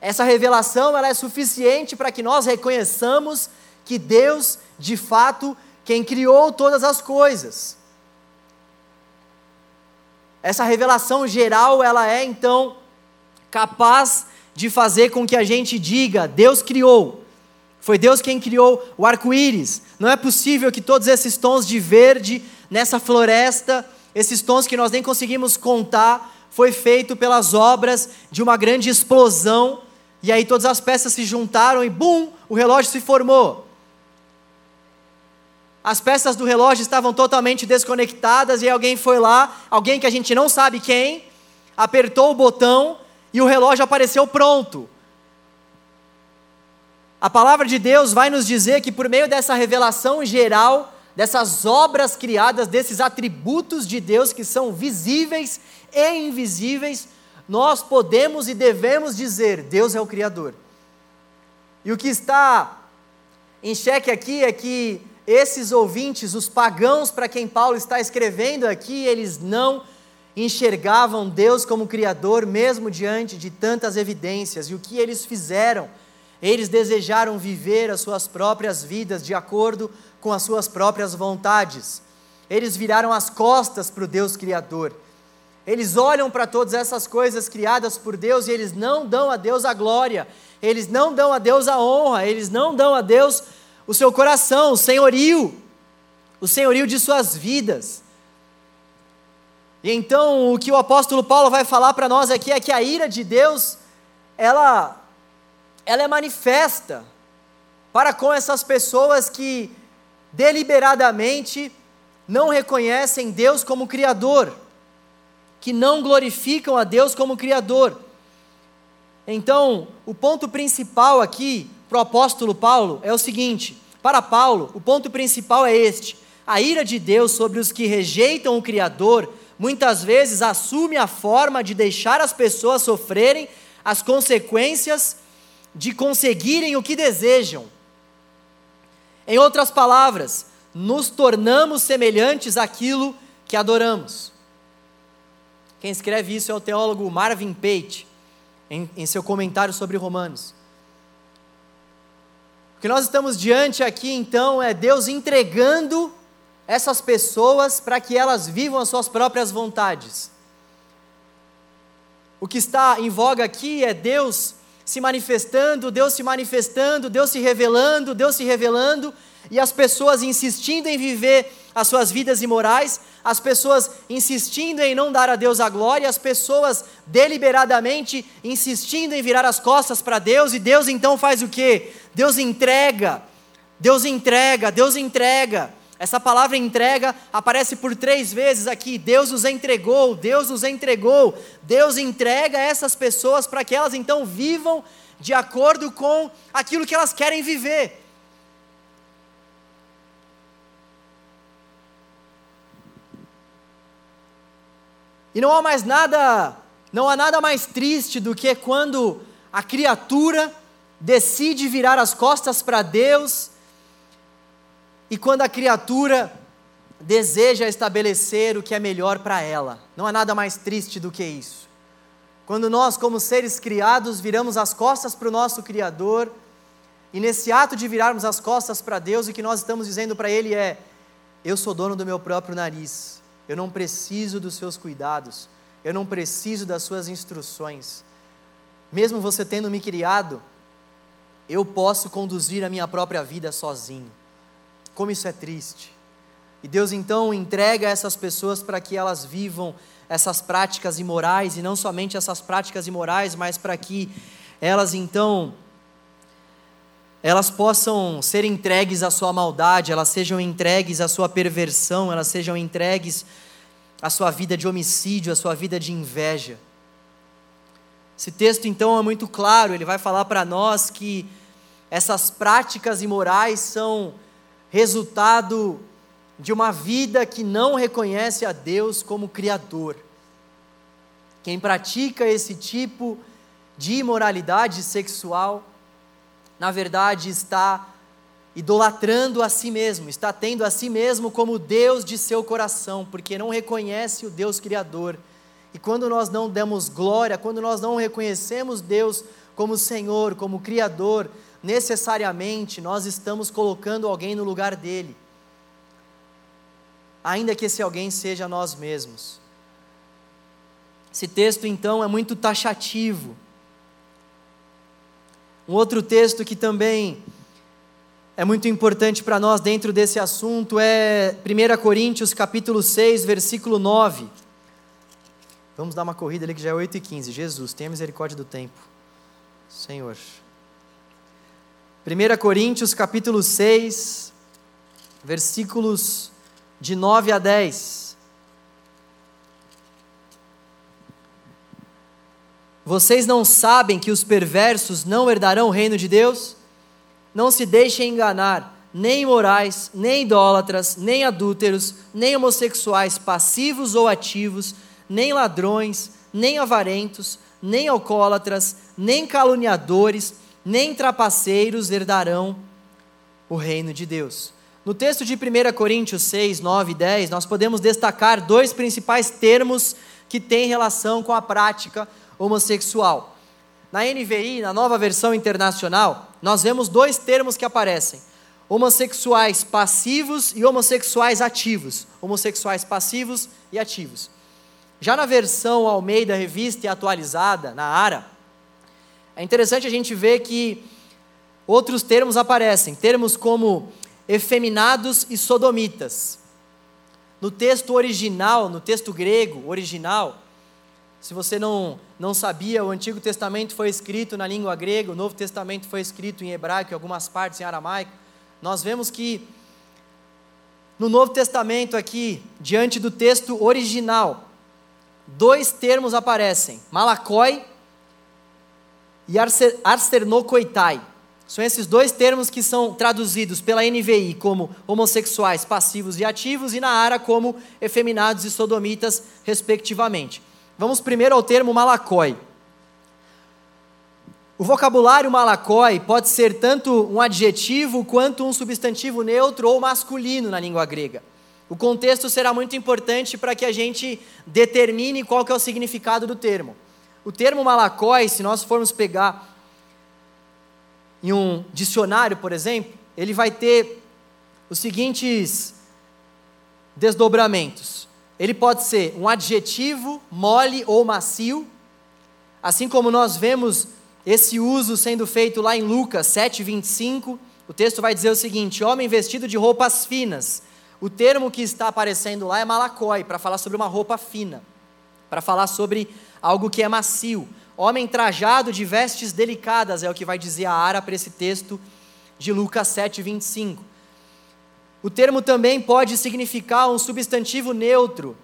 Essa revelação ela é suficiente para que nós reconheçamos que Deus, de fato, quem criou todas as coisas. Essa revelação geral, ela é então capaz de fazer com que a gente diga: Deus criou. Foi Deus quem criou o arco-íris. Não é possível que todos esses tons de verde nessa floresta, esses tons que nós nem conseguimos contar, foi feito pelas obras de uma grande explosão, e aí todas as peças se juntaram e bum, o relógio se formou. As peças do relógio estavam totalmente desconectadas e alguém foi lá, alguém que a gente não sabe quem, apertou o botão e o relógio apareceu pronto. A palavra de Deus vai nos dizer que por meio dessa revelação geral, dessas obras criadas, desses atributos de Deus que são visíveis e invisíveis, nós podemos e devemos dizer: Deus é o Criador. E o que está em xeque aqui é que esses ouvintes, os pagãos para quem Paulo está escrevendo aqui, eles não enxergavam Deus como Criador, mesmo diante de tantas evidências. E o que eles fizeram? Eles desejaram viver as suas próprias vidas de acordo com as suas próprias vontades. Eles viraram as costas para o Deus Criador. Eles olham para todas essas coisas criadas por Deus e eles não dão a Deus a glória, eles não dão a Deus a honra, eles não dão a Deus o seu coração, o senhorio, o senhorio de suas vidas. E então o que o apóstolo Paulo vai falar para nós aqui é que a ira de Deus, ela ela é manifesta para com essas pessoas que deliberadamente não reconhecem Deus como Criador, que não glorificam a Deus como Criador. Então, o ponto principal aqui para o apóstolo Paulo é o seguinte: para Paulo, o ponto principal é este: a ira de Deus sobre os que rejeitam o Criador muitas vezes assume a forma de deixar as pessoas sofrerem as consequências de conseguirem o que desejam. Em outras palavras, nos tornamos semelhantes àquilo que adoramos. Quem escreve isso é o teólogo Marvin Pate, em, em seu comentário sobre Romanos. O que nós estamos diante aqui, então, é Deus entregando essas pessoas para que elas vivam as suas próprias vontades. O que está em voga aqui é Deus se manifestando, Deus se manifestando, Deus se revelando, Deus se revelando, e as pessoas insistindo em viver as suas vidas imorais, as pessoas insistindo em não dar a Deus a glória, as pessoas deliberadamente insistindo em virar as costas para Deus, e Deus então faz o que? Deus entrega, Deus entrega, Deus entrega. Essa palavra entrega aparece por três vezes aqui. Deus os entregou, Deus os entregou. Deus entrega essas pessoas para que elas então vivam de acordo com aquilo que elas querem viver. E não há mais nada, não há nada mais triste do que quando a criatura decide virar as costas para Deus, e quando a criatura deseja estabelecer o que é melhor para ela. Não há nada mais triste do que isso. Quando nós, como seres criados, viramos as costas para o nosso Criador, e nesse ato de virarmos as costas para Deus, o que nós estamos dizendo para Ele é: Eu sou dono do meu próprio nariz, eu não preciso dos seus cuidados, eu não preciso das suas instruções. Mesmo você tendo me criado, eu posso conduzir a minha própria vida sozinho. Como isso é triste. E Deus então entrega essas pessoas para que elas vivam essas práticas imorais, e não somente essas práticas imorais, mas para que elas então elas possam ser entregues à sua maldade, elas sejam entregues à sua perversão, elas sejam entregues à sua vida de homicídio, à sua vida de inveja. Esse texto então é muito claro, ele vai falar para nós que essas práticas imorais são resultado de uma vida que não reconhece a Deus como Criador. Quem pratica esse tipo de imoralidade sexual, na verdade está idolatrando a si mesmo, está tendo a si mesmo como Deus de seu coração, porque não reconhece o Deus Criador. E quando nós não damos glória, quando nós não reconhecemos Deus como Senhor, como Criador, necessariamente nós estamos colocando alguém no lugar dele, ainda que esse alguém seja nós mesmos. Esse texto então é muito taxativo. Um outro texto que também é muito importante para nós dentro desse assunto é 1 Coríntios capítulo 6, versículo 9. Vamos dar uma corrida ali que já é 8 e 15. Jesus, tenha misericórdia do tempo. Senhor. 1 Coríntios capítulo 6, versículos de 9 a 10. Vocês não sabem que os perversos não herdarão o reino de Deus? Não se deixem enganar, nem imorais, nem idólatras, nem adúlteros, nem homossexuais passivos ou ativos, nem ladrões, nem avarentos, nem alcoólatras, nem caluniadores, nem trapaceiros herdarão o reino de Deus. No texto de 1 Coríntios 6, 9 e 10, nós podemos destacar dois principais termos que têm relação com a prática homossexual. Na NVI, na nova versão internacional, nós vemos dois termos que aparecem: homossexuais passivos e homossexuais ativos. Homossexuais passivos e ativos. Já na versão Almeida Revista e Atualizada, na ARA, é interessante a gente ver que outros termos aparecem, termos como efeminados e sodomitas. No texto original, no texto grego original, se você não, não sabia, o Antigo Testamento foi escrito na língua grega, o Novo Testamento foi escrito em hebraico e algumas partes em aramaico. Nós vemos que no Novo Testamento aqui, diante do texto original, dois termos aparecem: malakoi e arsternokoitai. São esses dois termos que são traduzidos pela NVI como homossexuais passivos e ativos e na ARA como efeminados e sodomitas, respectivamente. Vamos primeiro ao termo malacói. O vocabulário malacói pode ser tanto um adjetivo quanto um substantivo neutro ou masculino na língua grega. O contexto será muito importante para que a gente determine qual que é o significado do termo. O termo malacói, se nós formos pegar em um dicionário, por exemplo, ele vai ter os seguintes desdobramentos. Ele pode ser um adjetivo mole ou macio, assim como nós vemos esse uso sendo feito lá em Lucas 7:25. O texto vai dizer o seguinte: homem vestido de roupas finas. O termo que está aparecendo lá é malacói, para falar sobre uma roupa fina, para falar sobre algo que é macio. Homem trajado de vestes delicadas, é o que vai dizer a Ara para esse texto de Lucas 7, 25. O termo também pode significar um substantivo neutro,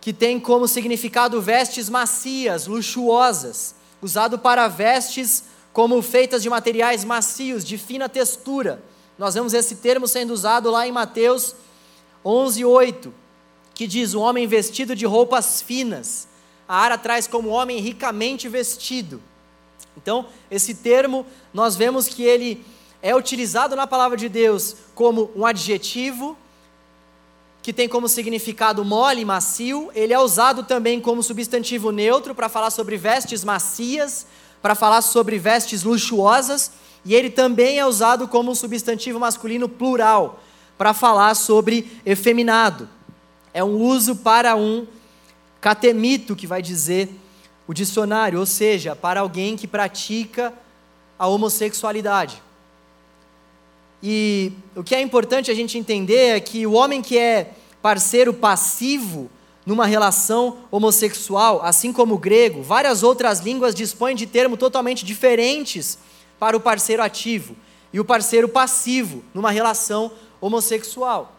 que tem como significado vestes macias, luxuosas, usado para vestes como feitas de materiais macios, de fina textura. Nós vemos esse termo sendo usado lá em Mateus 11, 8, que diz: um homem vestido de roupas finas a Ara traz como homem ricamente vestido. Então, esse termo, nós vemos que ele é utilizado na palavra de Deus como um adjetivo que tem como significado mole, macio. Ele é usado também como substantivo neutro para falar sobre vestes macias, para falar sobre vestes luxuosas. E ele também é usado como um substantivo masculino plural, para falar sobre efeminado. É um uso para um catemito, que vai dizer o dicionário, ou seja, para alguém que pratica a homossexualidade. E o que é importante a gente entender é que o homem que é parceiro passivo numa relação homossexual, assim como o grego, várias outras línguas dispõem de termos totalmente diferentes para o parceiro ativo e o parceiro passivo numa relação homossexual.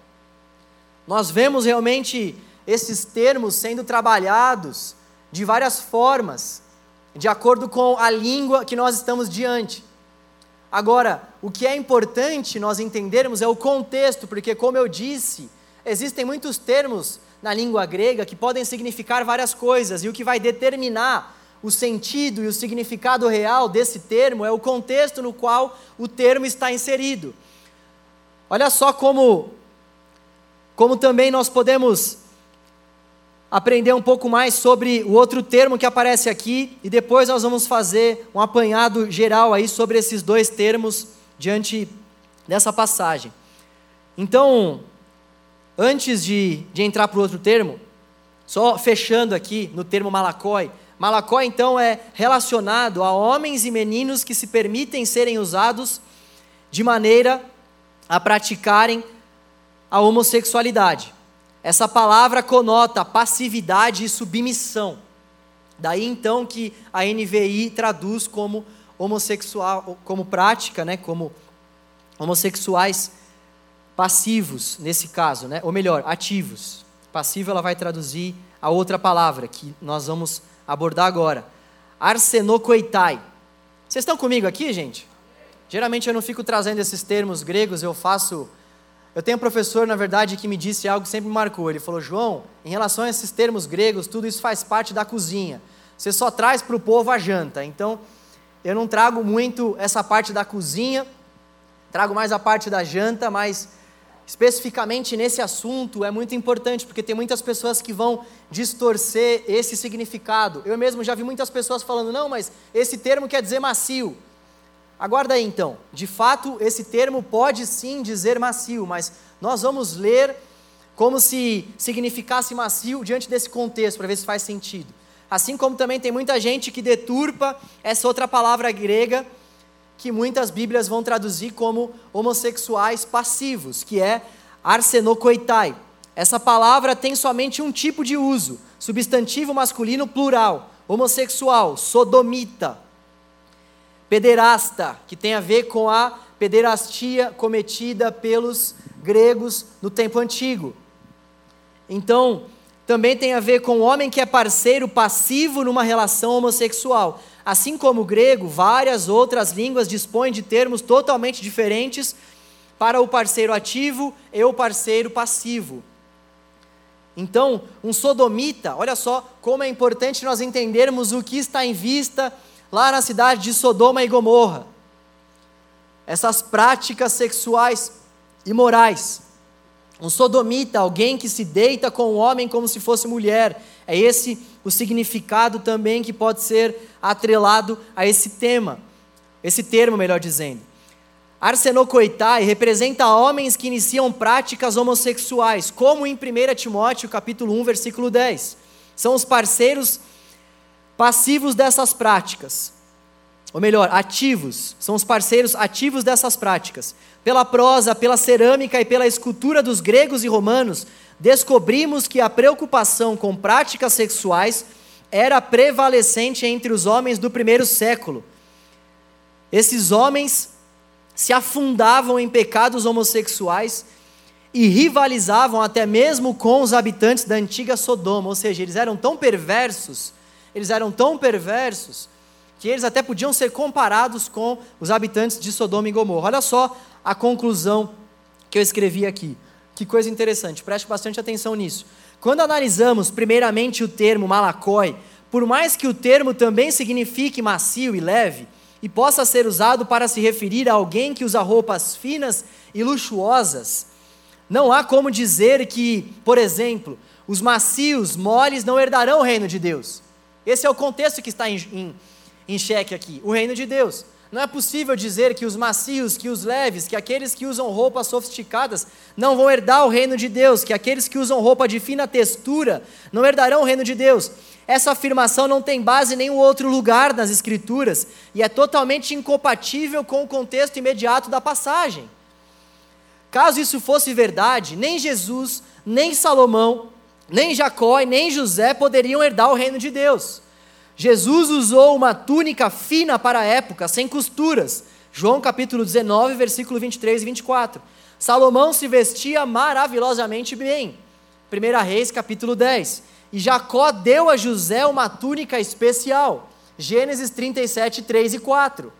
Nós vemos realmente esses termos sendo trabalhados de várias formas, de acordo com a língua que nós estamos diante. Agora, o que é importante nós entendermos é o contexto, porque, como eu disse, existem muitos termos na língua grega que podem significar várias coisas, e o que vai determinar o sentido e o significado real desse termo é o contexto no qual o termo está inserido. Olha só como, como também nós podemos aprender um pouco mais sobre o outro termo que aparece aqui e depois nós vamos fazer um apanhado geral aí sobre esses dois termos diante dessa passagem. Então, antes de, de entrar para o outro termo, só fechando aqui no termo malacói, malacói então é relacionado a homens e meninos que se permitem serem usados de maneira a praticarem a homossexualidade. Essa palavra conota passividade e submissão. Daí então que a NVI traduz como homossexual, como prática, né, como homossexuais passivos nesse caso, né? Ou melhor, ativos. Passivo ela vai traduzir a outra palavra que nós vamos abordar agora. Arsenokoitai. Vocês estão comigo aqui, gente? Geralmente eu não fico trazendo esses termos gregos, eu faço eu tenho um professor, na verdade, que me disse algo que sempre me marcou. Ele falou: João, em relação a esses termos gregos, tudo isso faz parte da cozinha. Você só traz para o povo a janta. Então, eu não trago muito essa parte da cozinha, trago mais a parte da janta, mas especificamente nesse assunto é muito importante, porque tem muitas pessoas que vão distorcer esse significado. Eu mesmo já vi muitas pessoas falando: não, mas esse termo quer dizer macio. Aguarda aí então. De fato, esse termo pode sim dizer macio, mas nós vamos ler como se significasse macio diante desse contexto, para ver se faz sentido. Assim como também tem muita gente que deturpa essa outra palavra grega, que muitas Bíblias vão traduzir como homossexuais passivos, que é arsenokoitai. Essa palavra tem somente um tipo de uso, substantivo masculino plural, homossexual, sodomita pederasta, que tem a ver com a pederastia cometida pelos gregos no tempo antigo. Então, também tem a ver com o homem que é parceiro passivo numa relação homossexual. Assim como o grego, várias outras línguas dispõem de termos totalmente diferentes para o parceiro ativo e o parceiro passivo. Então, um sodomita, olha só como é importante nós entendermos o que está em vista lá na cidade de Sodoma e Gomorra. Essas práticas sexuais imorais. Um sodomita, alguém que se deita com o homem como se fosse mulher. É esse o significado também que pode ser atrelado a esse tema, esse termo, melhor dizendo. Arsenocoitai representa homens que iniciam práticas homossexuais, como em 1 Timóteo capítulo 1, versículo 10. São os parceiros passivos dessas práticas, ou melhor, ativos, são os parceiros ativos dessas práticas. Pela prosa, pela cerâmica e pela escultura dos gregos e romanos, descobrimos que a preocupação com práticas sexuais era prevalecente entre os homens do primeiro século. Esses homens se afundavam em pecados homossexuais e rivalizavam até mesmo com os habitantes da antiga Sodoma, ou seja, eles eram tão perversos eles eram tão perversos que eles até podiam ser comparados com os habitantes de Sodoma e Gomorra. Olha só a conclusão que eu escrevi aqui. Que coisa interessante, preste bastante atenção nisso. Quando analisamos primeiramente o termo malacói, por mais que o termo também signifique macio e leve, e possa ser usado para se referir a alguém que usa roupas finas e luxuosas, não há como dizer que, por exemplo, os macios, moles não herdarão o reino de Deus. Esse é o contexto que está em, em, em xeque aqui: o reino de Deus. Não é possível dizer que os macios, que os leves, que aqueles que usam roupas sofisticadas não vão herdar o reino de Deus, que aqueles que usam roupa de fina textura não herdarão o reino de Deus. Essa afirmação não tem base em nenhum outro lugar nas Escrituras e é totalmente incompatível com o contexto imediato da passagem. Caso isso fosse verdade, nem Jesus, nem Salomão, nem Jacó e nem José poderiam herdar o reino de Deus. Jesus usou uma túnica fina para a época, sem costuras. João capítulo 19, versículo 23 e 24. Salomão se vestia maravilhosamente bem. 1 Reis capítulo 10. E Jacó deu a José uma túnica especial. Gênesis 37, 3 e 4.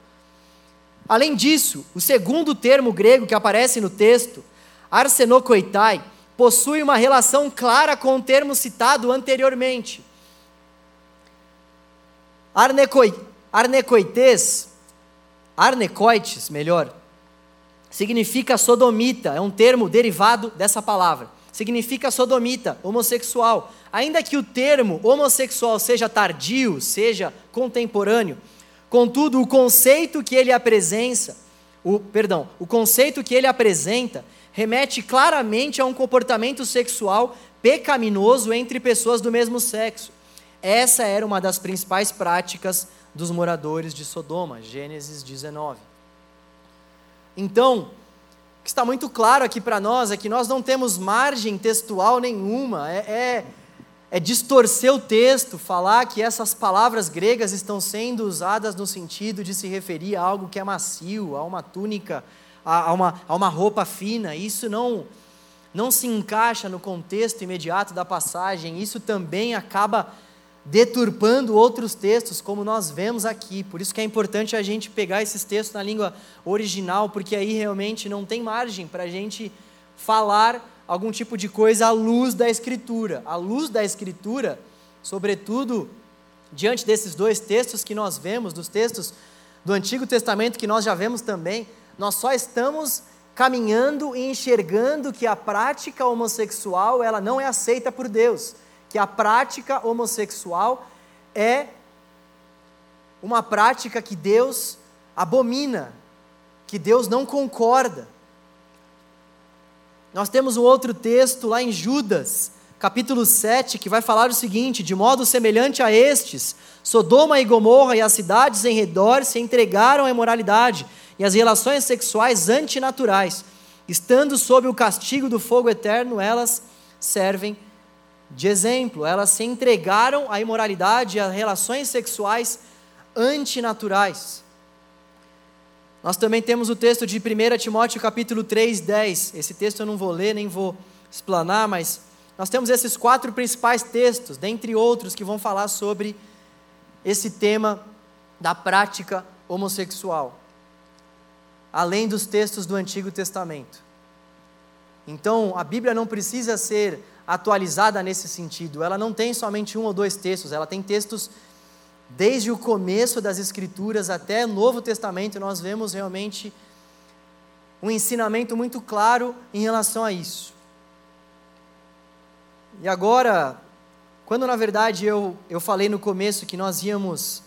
Além disso, o segundo termo grego que aparece no texto, arsenokoitai, possui uma relação clara com o termo citado anteriormente. Arnecoi, arnecoites, arnecoites, melhor, significa sodomita, é um termo derivado dessa palavra. Significa sodomita, homossexual. Ainda que o termo homossexual seja tardio, seja contemporâneo, Contudo, o conceito que ele apresenta, o, perdão, o conceito que ele apresenta remete claramente a um comportamento sexual pecaminoso entre pessoas do mesmo sexo. Essa era uma das principais práticas dos moradores de Sodoma, Gênesis 19. Então, o que está muito claro aqui para nós é que nós não temos margem textual nenhuma, é, é é distorcer o texto, falar que essas palavras gregas estão sendo usadas no sentido de se referir a algo que é macio, a uma túnica, a, a, uma, a uma roupa fina. Isso não, não se encaixa no contexto imediato da passagem, isso também acaba deturpando outros textos, como nós vemos aqui. Por isso que é importante a gente pegar esses textos na língua original, porque aí realmente não tem margem para a gente falar algum tipo de coisa à luz da Escritura. À luz da Escritura, sobretudo diante desses dois textos que nós vemos, dos textos do Antigo Testamento que nós já vemos também, nós só estamos caminhando e enxergando que a prática homossexual ela não é aceita por Deus, que a prática homossexual é uma prática que Deus abomina, que Deus não concorda. Nós temos um outro texto lá em Judas, capítulo 7, que vai falar o seguinte: de modo semelhante a estes, Sodoma e Gomorra e as cidades em redor se entregaram à imoralidade e às relações sexuais antinaturais. Estando sob o castigo do fogo eterno, elas servem de exemplo. Elas se entregaram à imoralidade e às relações sexuais antinaturais. Nós também temos o texto de 1 Timóteo capítulo 3, 10. Esse texto eu não vou ler, nem vou explanar, mas nós temos esses quatro principais textos, dentre outros, que vão falar sobre esse tema da prática homossexual, além dos textos do Antigo Testamento. Então, a Bíblia não precisa ser atualizada nesse sentido, ela não tem somente um ou dois textos, ela tem textos Desde o começo das Escrituras até o Novo Testamento, nós vemos realmente um ensinamento muito claro em relação a isso. E agora, quando na verdade eu, eu falei no começo que nós íamos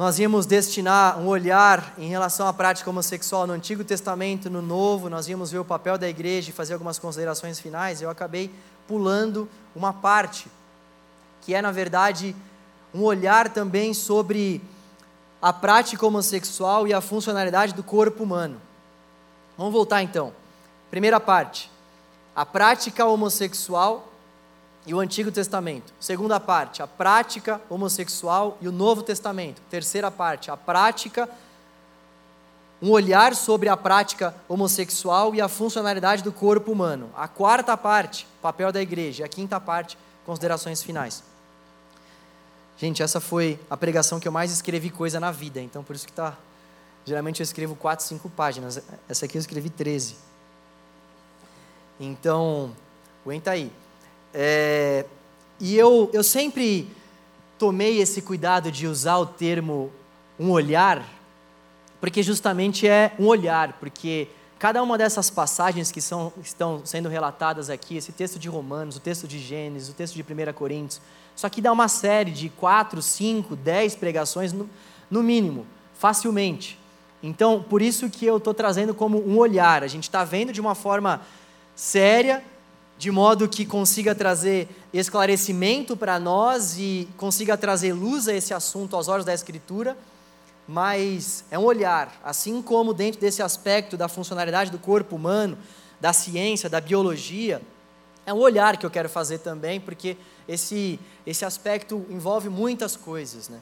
nós íamos destinar um olhar em relação à prática homossexual no Antigo Testamento, no Novo, nós íamos ver o papel da igreja e fazer algumas considerações finais, eu acabei pulando uma parte, que é na verdade um olhar também sobre a prática homossexual e a funcionalidade do corpo humano. Vamos voltar então. Primeira parte, a prática homossexual e o Antigo Testamento. Segunda parte, a prática homossexual e o Novo Testamento. Terceira parte, a prática, um olhar sobre a prática homossexual e a funcionalidade do corpo humano. A quarta parte, papel da igreja. A quinta parte, considerações finais. Gente, essa foi a pregação que eu mais escrevi coisa na vida, então por isso que tá. Geralmente eu escrevo 4, 5 páginas. Essa aqui eu escrevi 13. Então, aguenta aí. É, E eu, eu sempre tomei esse cuidado de usar o termo um olhar, porque justamente é um olhar, porque cada uma dessas passagens que são, estão sendo relatadas aqui, esse texto de Romanos, o texto de Gênesis, o texto de 1 Coríntios, isso aqui dá uma série de quatro, cinco, dez pregações no, no mínimo, facilmente. Então, por isso que eu estou trazendo como um olhar. A gente está vendo de uma forma séria, de modo que consiga trazer esclarecimento para nós e consiga trazer luz a esse assunto aos olhos da Escritura, mas é um olhar, assim como dentro desse aspecto da funcionalidade do corpo humano, da ciência, da biologia, é um olhar que eu quero fazer também, porque esse, esse aspecto envolve muitas coisas. Né?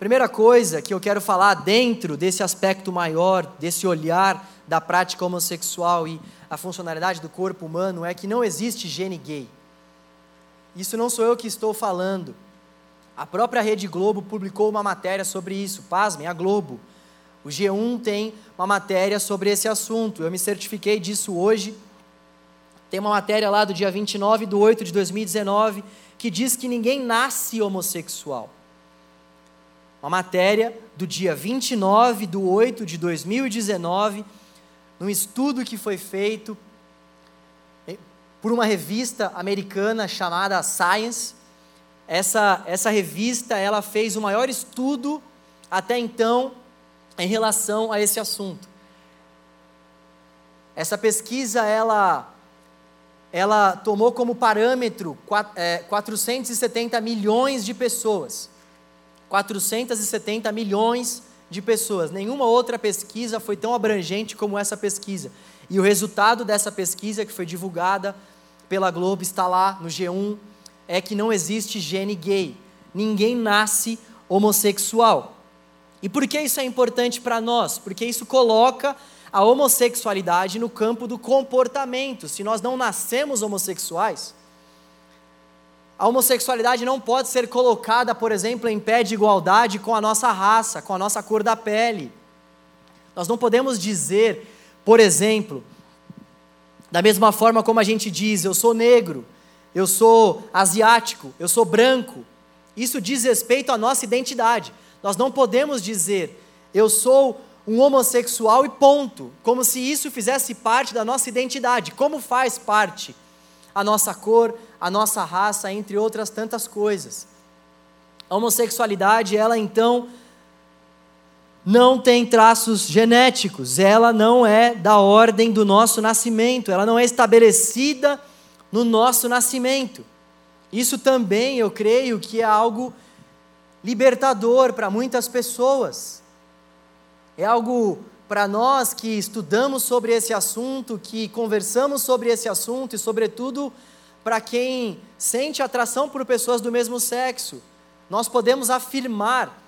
Primeira coisa que eu quero falar dentro desse aspecto maior, desse olhar da prática homossexual e a funcionalidade do corpo humano é que não existe gene gay. Isso não sou eu que estou falando. A própria Rede Globo publicou uma matéria sobre isso. Pasmem, a Globo. O G1 tem uma matéria sobre esse assunto. Eu me certifiquei disso hoje. Tem uma matéria lá do dia 29 de 8 de 2019 que diz que ninguém nasce homossexual. Uma matéria do dia 29 de 8 de 2019 num estudo que foi feito eh, por uma revista americana chamada Science. Essa, essa revista ela fez o maior estudo até então em relação a esse assunto. Essa pesquisa ela, ela tomou como parâmetro 470 eh, milhões de pessoas. 470 milhões de pessoas. Nenhuma outra pesquisa foi tão abrangente como essa pesquisa. E o resultado dessa pesquisa, que foi divulgada pela Globo, está lá no G1, é que não existe gene gay. Ninguém nasce homossexual. E por que isso é importante para nós? Porque isso coloca a homossexualidade no campo do comportamento. Se nós não nascemos homossexuais, a homossexualidade não pode ser colocada, por exemplo, em pé de igualdade com a nossa raça, com a nossa cor da pele. Nós não podemos dizer, por exemplo, da mesma forma como a gente diz, eu sou negro, eu sou asiático, eu sou branco. Isso diz respeito à nossa identidade. Nós não podemos dizer, eu sou um homossexual e ponto, como se isso fizesse parte da nossa identidade. Como faz parte a nossa cor, a nossa raça, entre outras tantas coisas. A homossexualidade, ela então não tem traços genéticos, ela não é da ordem do nosso nascimento, ela não é estabelecida no nosso nascimento. Isso também, eu creio, que é algo libertador para muitas pessoas. É algo para nós que estudamos sobre esse assunto, que conversamos sobre esse assunto e, sobretudo, para quem sente atração por pessoas do mesmo sexo, nós podemos afirmar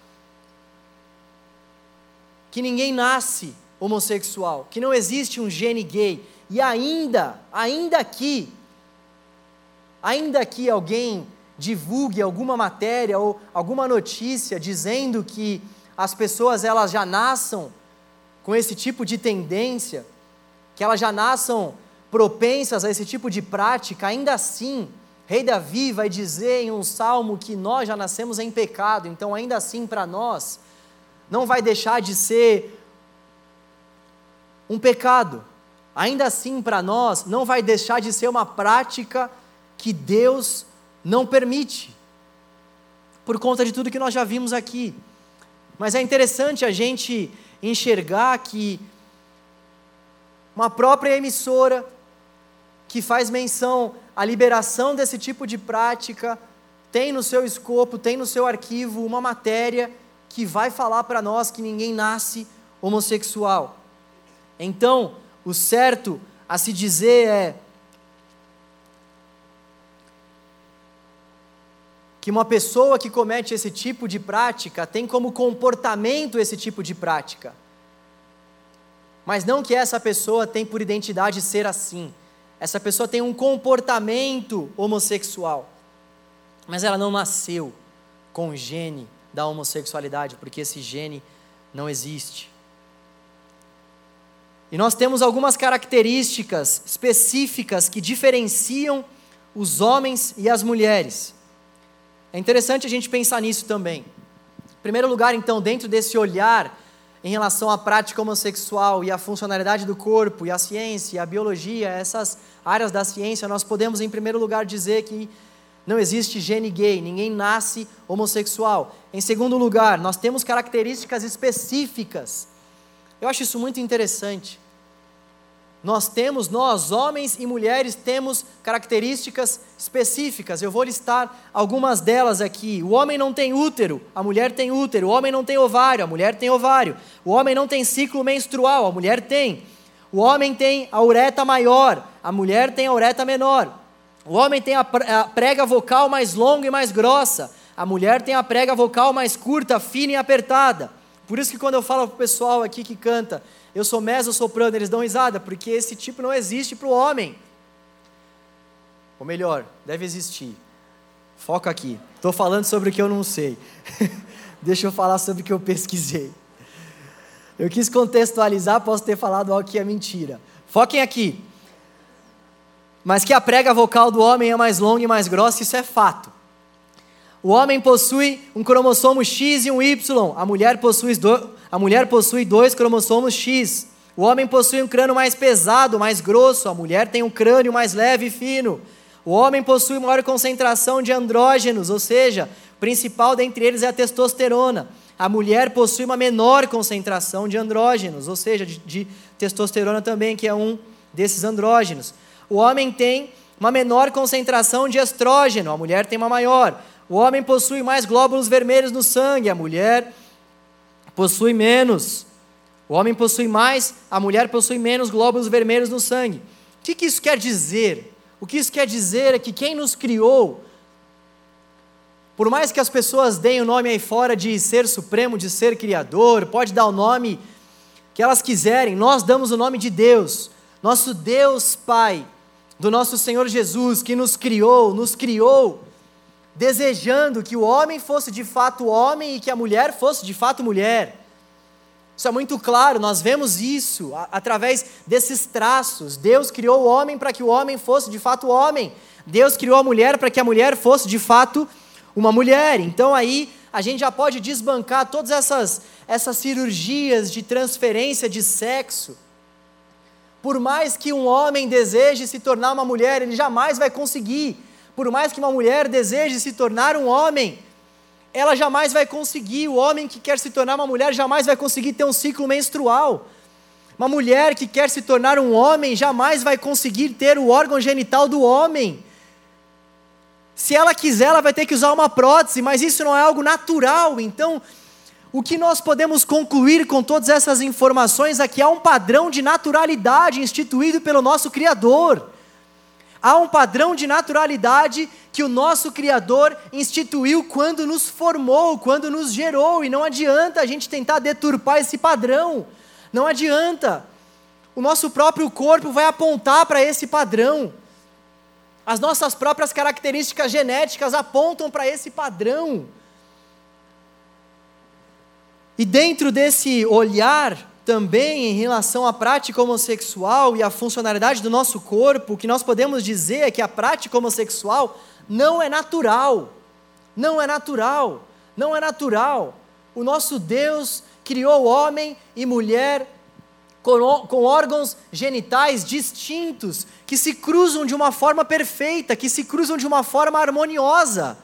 que ninguém nasce homossexual, que não existe um gene gay, e ainda, ainda que, ainda que alguém divulgue alguma matéria ou alguma notícia dizendo que as pessoas elas já nasçam com esse tipo de tendência, que elas já nasçam propensas a esse tipo de prática, ainda assim, Rei Davi vai dizer em um salmo que nós já nascemos em pecado, então, ainda assim, para nós, não vai deixar de ser um pecado. Ainda assim, para nós, não vai deixar de ser uma prática que Deus não permite, por conta de tudo que nós já vimos aqui. Mas é interessante a gente enxergar que uma própria emissora que faz menção à liberação desse tipo de prática, tem no seu escopo, tem no seu arquivo uma matéria que vai falar para nós que ninguém nasce homossexual. Então, o certo a se dizer é que uma pessoa que comete esse tipo de prática tem como comportamento esse tipo de prática. Mas não que essa pessoa tem por identidade ser assim essa pessoa tem um comportamento homossexual, mas ela não nasceu com o gene da homossexualidade, porque esse gene não existe. E nós temos algumas características específicas que diferenciam os homens e as mulheres. É interessante a gente pensar nisso também. Em primeiro lugar, então, dentro desse olhar em relação à prática homossexual e à funcionalidade do corpo, e à ciência, e à biologia, essas áreas da ciência, nós podemos, em primeiro lugar, dizer que não existe gene gay, ninguém nasce homossexual. Em segundo lugar, nós temos características específicas. Eu acho isso muito interessante. Nós temos, nós, homens e mulheres, temos características específicas. Eu vou listar algumas delas aqui. O homem não tem útero, a mulher tem útero. O homem não tem ovário, a mulher tem ovário. O homem não tem ciclo menstrual, a mulher tem. O homem tem a ureta maior, a mulher tem a ureta menor. O homem tem a prega vocal mais longa e mais grossa. A mulher tem a prega vocal mais curta, fina e apertada. Por isso que quando eu falo para o pessoal aqui que canta, eu sou mezzo-soprano, eles dão risada, porque esse tipo não existe para o homem. Ou melhor, deve existir. Foca aqui. Estou falando sobre o que eu não sei. Deixa eu falar sobre o que eu pesquisei. Eu quis contextualizar, posso ter falado algo que é mentira. Foquem aqui mas que a prega vocal do homem é mais longa e mais grossa, isso é fato. O homem possui um cromossomo X e um Y, a mulher possui, a mulher possui dois cromossomos X. O homem possui um crânio mais pesado, mais grosso, a mulher tem um crânio mais leve e fino. O homem possui maior concentração de andrógenos, ou seja, principal dentre eles é a testosterona. A mulher possui uma menor concentração de andrógenos, ou seja, de, de testosterona também, que é um desses andrógenos. O homem tem uma menor concentração de estrógeno, a mulher tem uma maior. O homem possui mais glóbulos vermelhos no sangue, a mulher possui menos. O homem possui mais, a mulher possui menos glóbulos vermelhos no sangue. O que, que isso quer dizer? O que isso quer dizer é que quem nos criou, por mais que as pessoas deem o nome aí fora de ser supremo, de ser criador, pode dar o nome que elas quiserem, nós damos o nome de Deus. Nosso Deus Pai do nosso Senhor Jesus, que nos criou, nos criou, desejando que o homem fosse de fato homem e que a mulher fosse de fato mulher. Isso é muito claro, nós vemos isso através desses traços. Deus criou o homem para que o homem fosse de fato homem. Deus criou a mulher para que a mulher fosse de fato uma mulher. Então aí a gente já pode desbancar todas essas, essas cirurgias de transferência de sexo por mais que um homem deseje se tornar uma mulher, ele jamais vai conseguir. Por mais que uma mulher deseje se tornar um homem, ela jamais vai conseguir. O homem que quer se tornar uma mulher jamais vai conseguir ter um ciclo menstrual. Uma mulher que quer se tornar um homem jamais vai conseguir ter o órgão genital do homem. Se ela quiser, ela vai ter que usar uma prótese, mas isso não é algo natural. Então, o que nós podemos concluir com todas essas informações é que há um padrão de naturalidade instituído pelo nosso Criador. Há um padrão de naturalidade que o nosso Criador instituiu quando nos formou, quando nos gerou, e não adianta a gente tentar deturpar esse padrão. Não adianta. O nosso próprio corpo vai apontar para esse padrão. As nossas próprias características genéticas apontam para esse padrão. E dentro desse olhar também em relação à prática homossexual e à funcionalidade do nosso corpo, o que nós podemos dizer é que a prática homossexual não é natural. Não é natural. Não é natural. O nosso Deus criou homem e mulher com, com órgãos genitais distintos, que se cruzam de uma forma perfeita, que se cruzam de uma forma harmoniosa.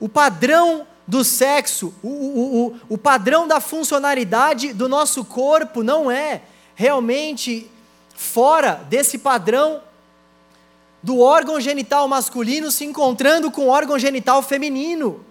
o padrão do sexo, o, o, o, o padrão da funcionalidade do nosso corpo não é realmente fora desse padrão do órgão genital masculino se encontrando com o órgão genital feminino.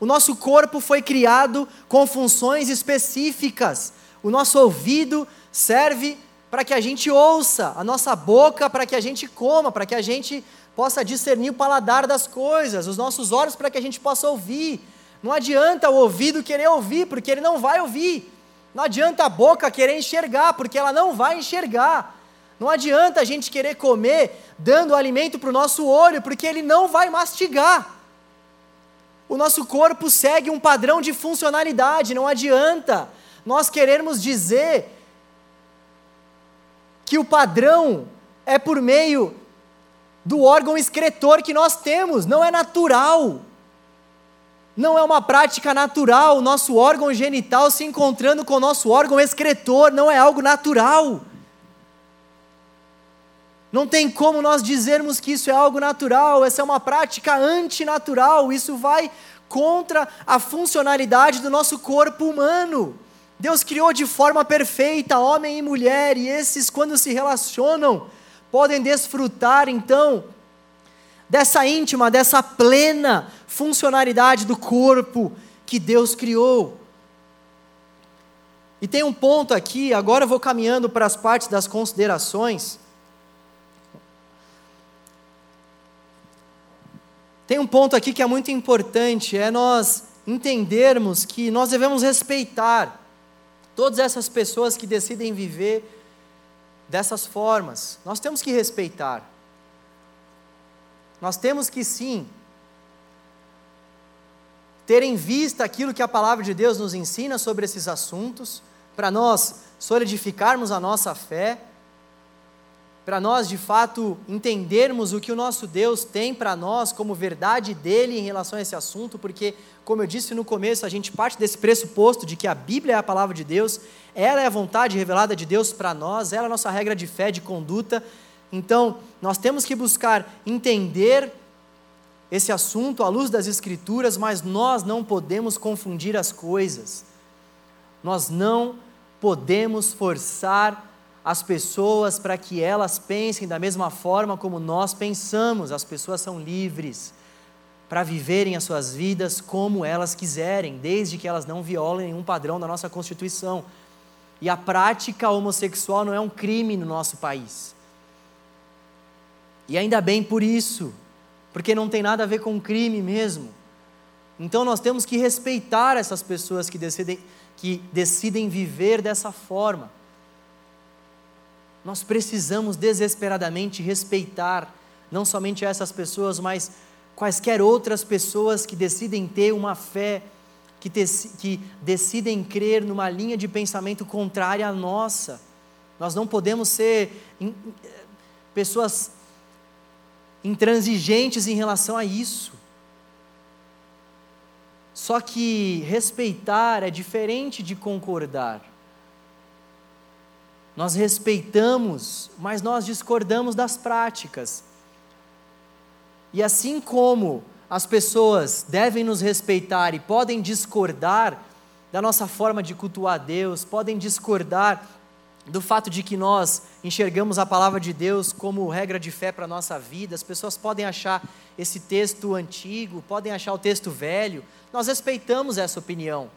O nosso corpo foi criado com funções específicas. O nosso ouvido serve para que a gente ouça, a nossa boca para que a gente coma, para que a gente possa discernir o paladar das coisas, os nossos olhos para que a gente possa ouvir. Não adianta o ouvido querer ouvir, porque ele não vai ouvir. Não adianta a boca querer enxergar, porque ela não vai enxergar. Não adianta a gente querer comer dando alimento para o nosso olho, porque ele não vai mastigar. O nosso corpo segue um padrão de funcionalidade, não adianta nós querermos dizer que o padrão é por meio do órgão excretor que nós temos, não é natural. Não é uma prática natural, o nosso órgão genital se encontrando com o nosso órgão excretor, não é algo natural. Não tem como nós dizermos que isso é algo natural, essa é uma prática antinatural, isso vai contra a funcionalidade do nosso corpo humano. Deus criou de forma perfeita homem e mulher, e esses, quando se relacionam, podem desfrutar então dessa íntima, dessa plena funcionalidade do corpo que Deus criou. E tem um ponto aqui, agora eu vou caminhando para as partes das considerações. Tem um ponto aqui que é muito importante, é nós entendermos que nós devemos respeitar todas essas pessoas que decidem viver dessas formas. Nós temos que respeitar. Nós temos que sim ter em vista aquilo que a palavra de Deus nos ensina sobre esses assuntos, para nós solidificarmos a nossa fé para nós de fato entendermos o que o nosso Deus tem para nós como verdade dele em relação a esse assunto, porque, como eu disse no começo, a gente parte desse pressuposto de que a Bíblia é a palavra de Deus, ela é a vontade revelada de Deus para nós, ela é a nossa regra de fé, de conduta. Então, nós temos que buscar entender esse assunto à luz das Escrituras, mas nós não podemos confundir as coisas. Nós não podemos forçar as pessoas para que elas pensem da mesma forma como nós pensamos. As pessoas são livres para viverem as suas vidas como elas quiserem, desde que elas não violem nenhum padrão da nossa Constituição. E a prática homossexual não é um crime no nosso país. E ainda bem por isso, porque não tem nada a ver com crime mesmo. Então nós temos que respeitar essas pessoas que decidem, que decidem viver dessa forma. Nós precisamos desesperadamente respeitar não somente essas pessoas, mas quaisquer outras pessoas que decidem ter uma fé, que, que decidem crer numa linha de pensamento contrária à nossa. Nós não podemos ser in, pessoas intransigentes em relação a isso. Só que respeitar é diferente de concordar. Nós respeitamos, mas nós discordamos das práticas. E assim como as pessoas devem nos respeitar e podem discordar da nossa forma de cultuar Deus, podem discordar do fato de que nós enxergamos a palavra de Deus como regra de fé para a nossa vida, as pessoas podem achar esse texto antigo, podem achar o texto velho, nós respeitamos essa opinião.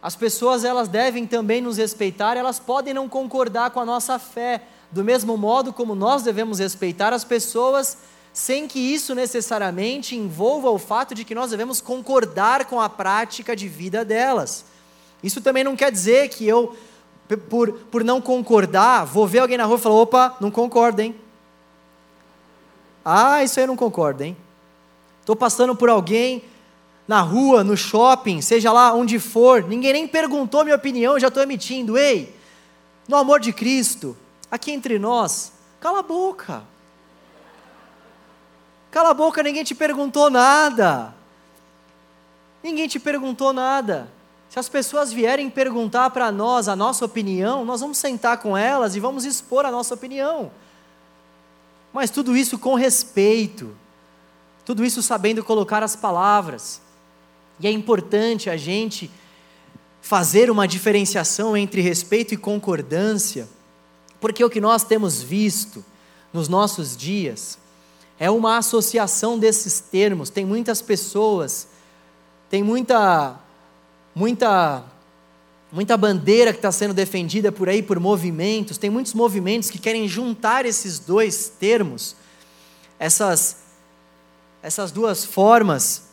As pessoas elas devem também nos respeitar, elas podem não concordar com a nossa fé, do mesmo modo como nós devemos respeitar as pessoas, sem que isso necessariamente envolva o fato de que nós devemos concordar com a prática de vida delas. Isso também não quer dizer que eu, por, por não concordar, vou ver alguém na rua e falar: opa, não concordo, hein? Ah, isso aí eu não concordo, hein? Estou passando por alguém, na rua, no shopping, seja lá onde for, ninguém nem perguntou minha opinião, já estou emitindo. Ei, no amor de Cristo, aqui entre nós, cala a boca. Cala a boca, ninguém te perguntou nada. Ninguém te perguntou nada. Se as pessoas vierem perguntar para nós a nossa opinião, nós vamos sentar com elas e vamos expor a nossa opinião. Mas tudo isso com respeito, tudo isso sabendo colocar as palavras. E é importante a gente fazer uma diferenciação entre respeito e concordância, porque o que nós temos visto nos nossos dias é uma associação desses termos. Tem muitas pessoas, tem muita, muita, muita bandeira que está sendo defendida por aí por movimentos. Tem muitos movimentos que querem juntar esses dois termos, essas, essas duas formas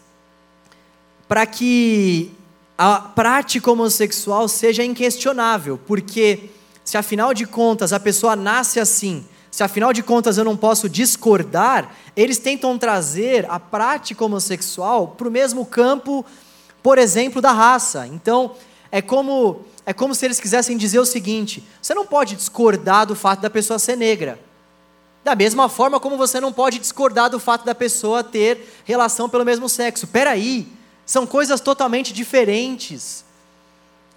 para que a prática homossexual seja inquestionável, porque se afinal de contas a pessoa nasce assim, se afinal de contas eu não posso discordar, eles tentam trazer a prática homossexual para o mesmo campo, por exemplo, da raça. Então, é como é como se eles quisessem dizer o seguinte: você não pode discordar do fato da pessoa ser negra. Da mesma forma como você não pode discordar do fato da pessoa ter relação pelo mesmo sexo. Peraí, são coisas totalmente diferentes.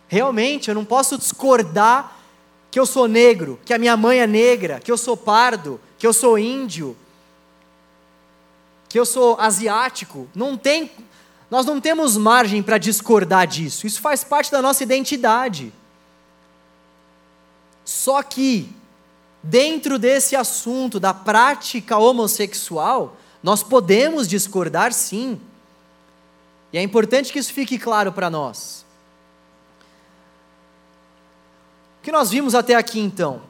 Realmente, eu não posso discordar que eu sou negro, que a minha mãe é negra, que eu sou pardo, que eu sou índio, que eu sou asiático. Não tem, nós não temos margem para discordar disso. Isso faz parte da nossa identidade. Só que dentro desse assunto da prática homossexual, nós podemos discordar sim. E é importante que isso fique claro para nós. O que nós vimos até aqui então?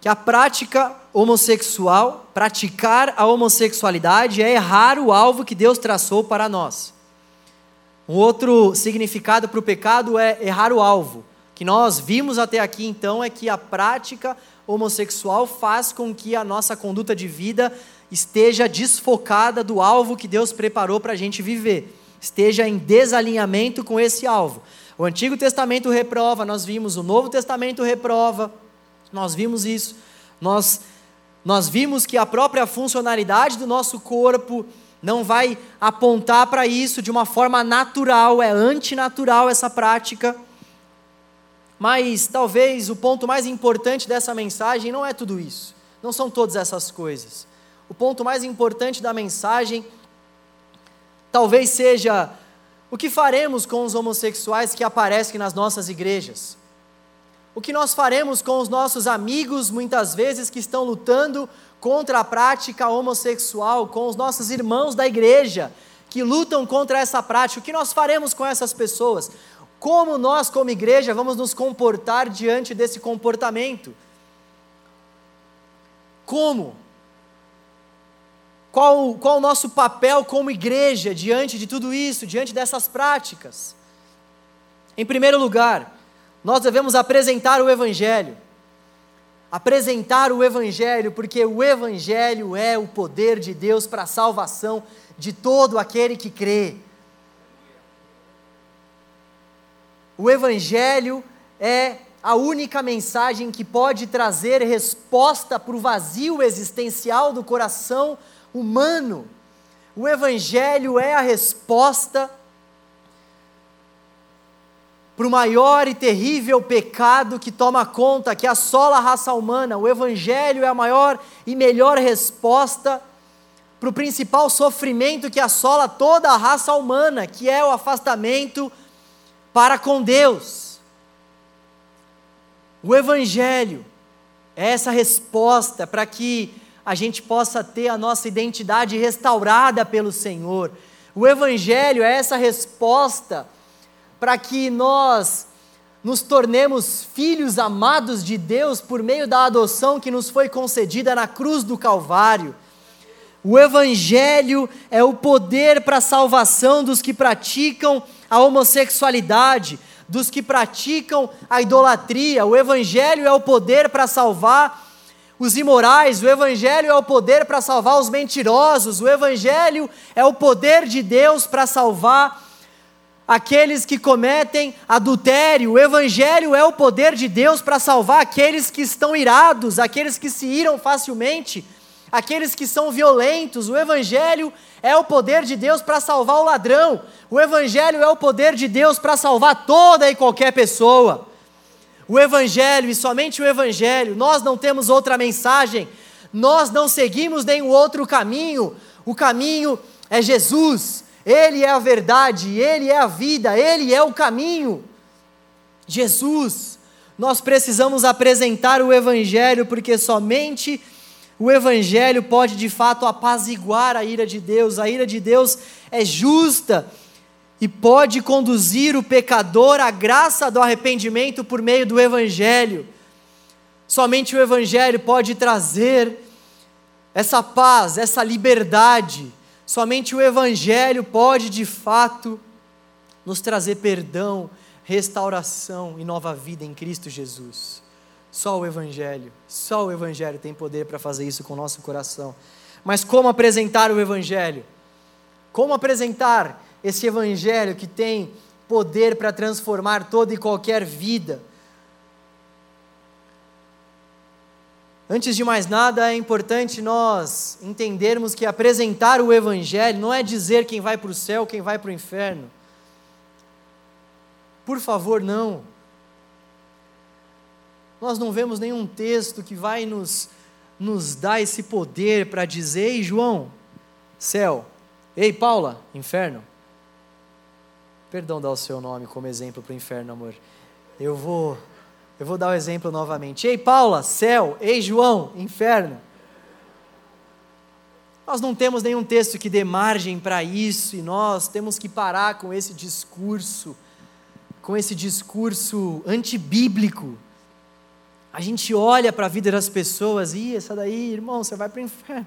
Que a prática homossexual, praticar a homossexualidade é errar o alvo que Deus traçou para nós. Um outro significado para o pecado é errar o alvo que nós vimos até aqui então é que a prática homossexual faz com que a nossa conduta de vida esteja desfocada do alvo que Deus preparou para a gente viver, esteja em desalinhamento com esse alvo. O Antigo Testamento reprova, nós vimos, o Novo Testamento reprova, nós vimos isso, nós, nós vimos que a própria funcionalidade do nosso corpo não vai apontar para isso de uma forma natural, é antinatural essa prática. Mas talvez o ponto mais importante dessa mensagem não é tudo isso, não são todas essas coisas. O ponto mais importante da mensagem talvez seja o que faremos com os homossexuais que aparecem nas nossas igrejas. O que nós faremos com os nossos amigos, muitas vezes, que estão lutando contra a prática homossexual, com os nossos irmãos da igreja que lutam contra essa prática? O que nós faremos com essas pessoas? Como nós, como igreja, vamos nos comportar diante desse comportamento? Como? Qual, qual o nosso papel como igreja diante de tudo isso, diante dessas práticas? Em primeiro lugar, nós devemos apresentar o Evangelho. Apresentar o Evangelho, porque o Evangelho é o poder de Deus para a salvação de todo aquele que crê. O Evangelho é a única mensagem que pode trazer resposta para o vazio existencial do coração humano. O Evangelho é a resposta para o maior e terrível pecado que toma conta, que assola a raça humana. O Evangelho é a maior e melhor resposta para o principal sofrimento que assola toda a raça humana, que é o afastamento para com Deus. O Evangelho é essa resposta para que a gente possa ter a nossa identidade restaurada pelo Senhor. O Evangelho é essa resposta para que nós nos tornemos filhos amados de Deus por meio da adoção que nos foi concedida na cruz do Calvário. O Evangelho é o poder para a salvação dos que praticam a homossexualidade, dos que praticam a idolatria. O Evangelho é o poder para salvar os imorais, o Evangelho é o poder para salvar os mentirosos, o Evangelho é o poder de Deus para salvar aqueles que cometem adultério, o Evangelho é o poder de Deus para salvar aqueles que estão irados, aqueles que se iram facilmente aqueles que são violentos. O Evangelho é o poder de Deus para salvar o ladrão. O Evangelho é o poder de Deus para salvar toda e qualquer pessoa. O Evangelho e somente o Evangelho, nós não temos outra mensagem, nós não seguimos nenhum outro caminho. O caminho é Jesus, Ele é a verdade, Ele é a vida, Ele é o caminho. Jesus, nós precisamos apresentar o Evangelho, porque somente o Evangelho pode de fato apaziguar a ira de Deus, a ira de Deus é justa e pode conduzir o pecador à graça do arrependimento por meio do Evangelho. Somente o Evangelho pode trazer essa paz, essa liberdade. Somente o Evangelho pode de fato nos trazer perdão, restauração e nova vida em Cristo Jesus. Só o Evangelho, só o Evangelho tem poder para fazer isso com o nosso coração. Mas como apresentar o Evangelho? Como apresentar esse Evangelho que tem poder para transformar toda e qualquer vida. Antes de mais nada, é importante nós entendermos que apresentar o Evangelho não é dizer quem vai para o céu, quem vai para o inferno. Por favor, não. Nós não vemos nenhum texto que vai nos, nos dar esse poder para dizer: Ei, João, céu. Ei, Paula, inferno. Perdão dar o seu nome como exemplo para o inferno, amor. Eu vou eu vou dar o um exemplo novamente. Ei, Paula, céu. Ei, João, inferno. Nós não temos nenhum texto que dê margem para isso e nós temos que parar com esse discurso, com esse discurso antibíblico. A gente olha para a vida das pessoas e essa daí, irmão, você vai para o inferno.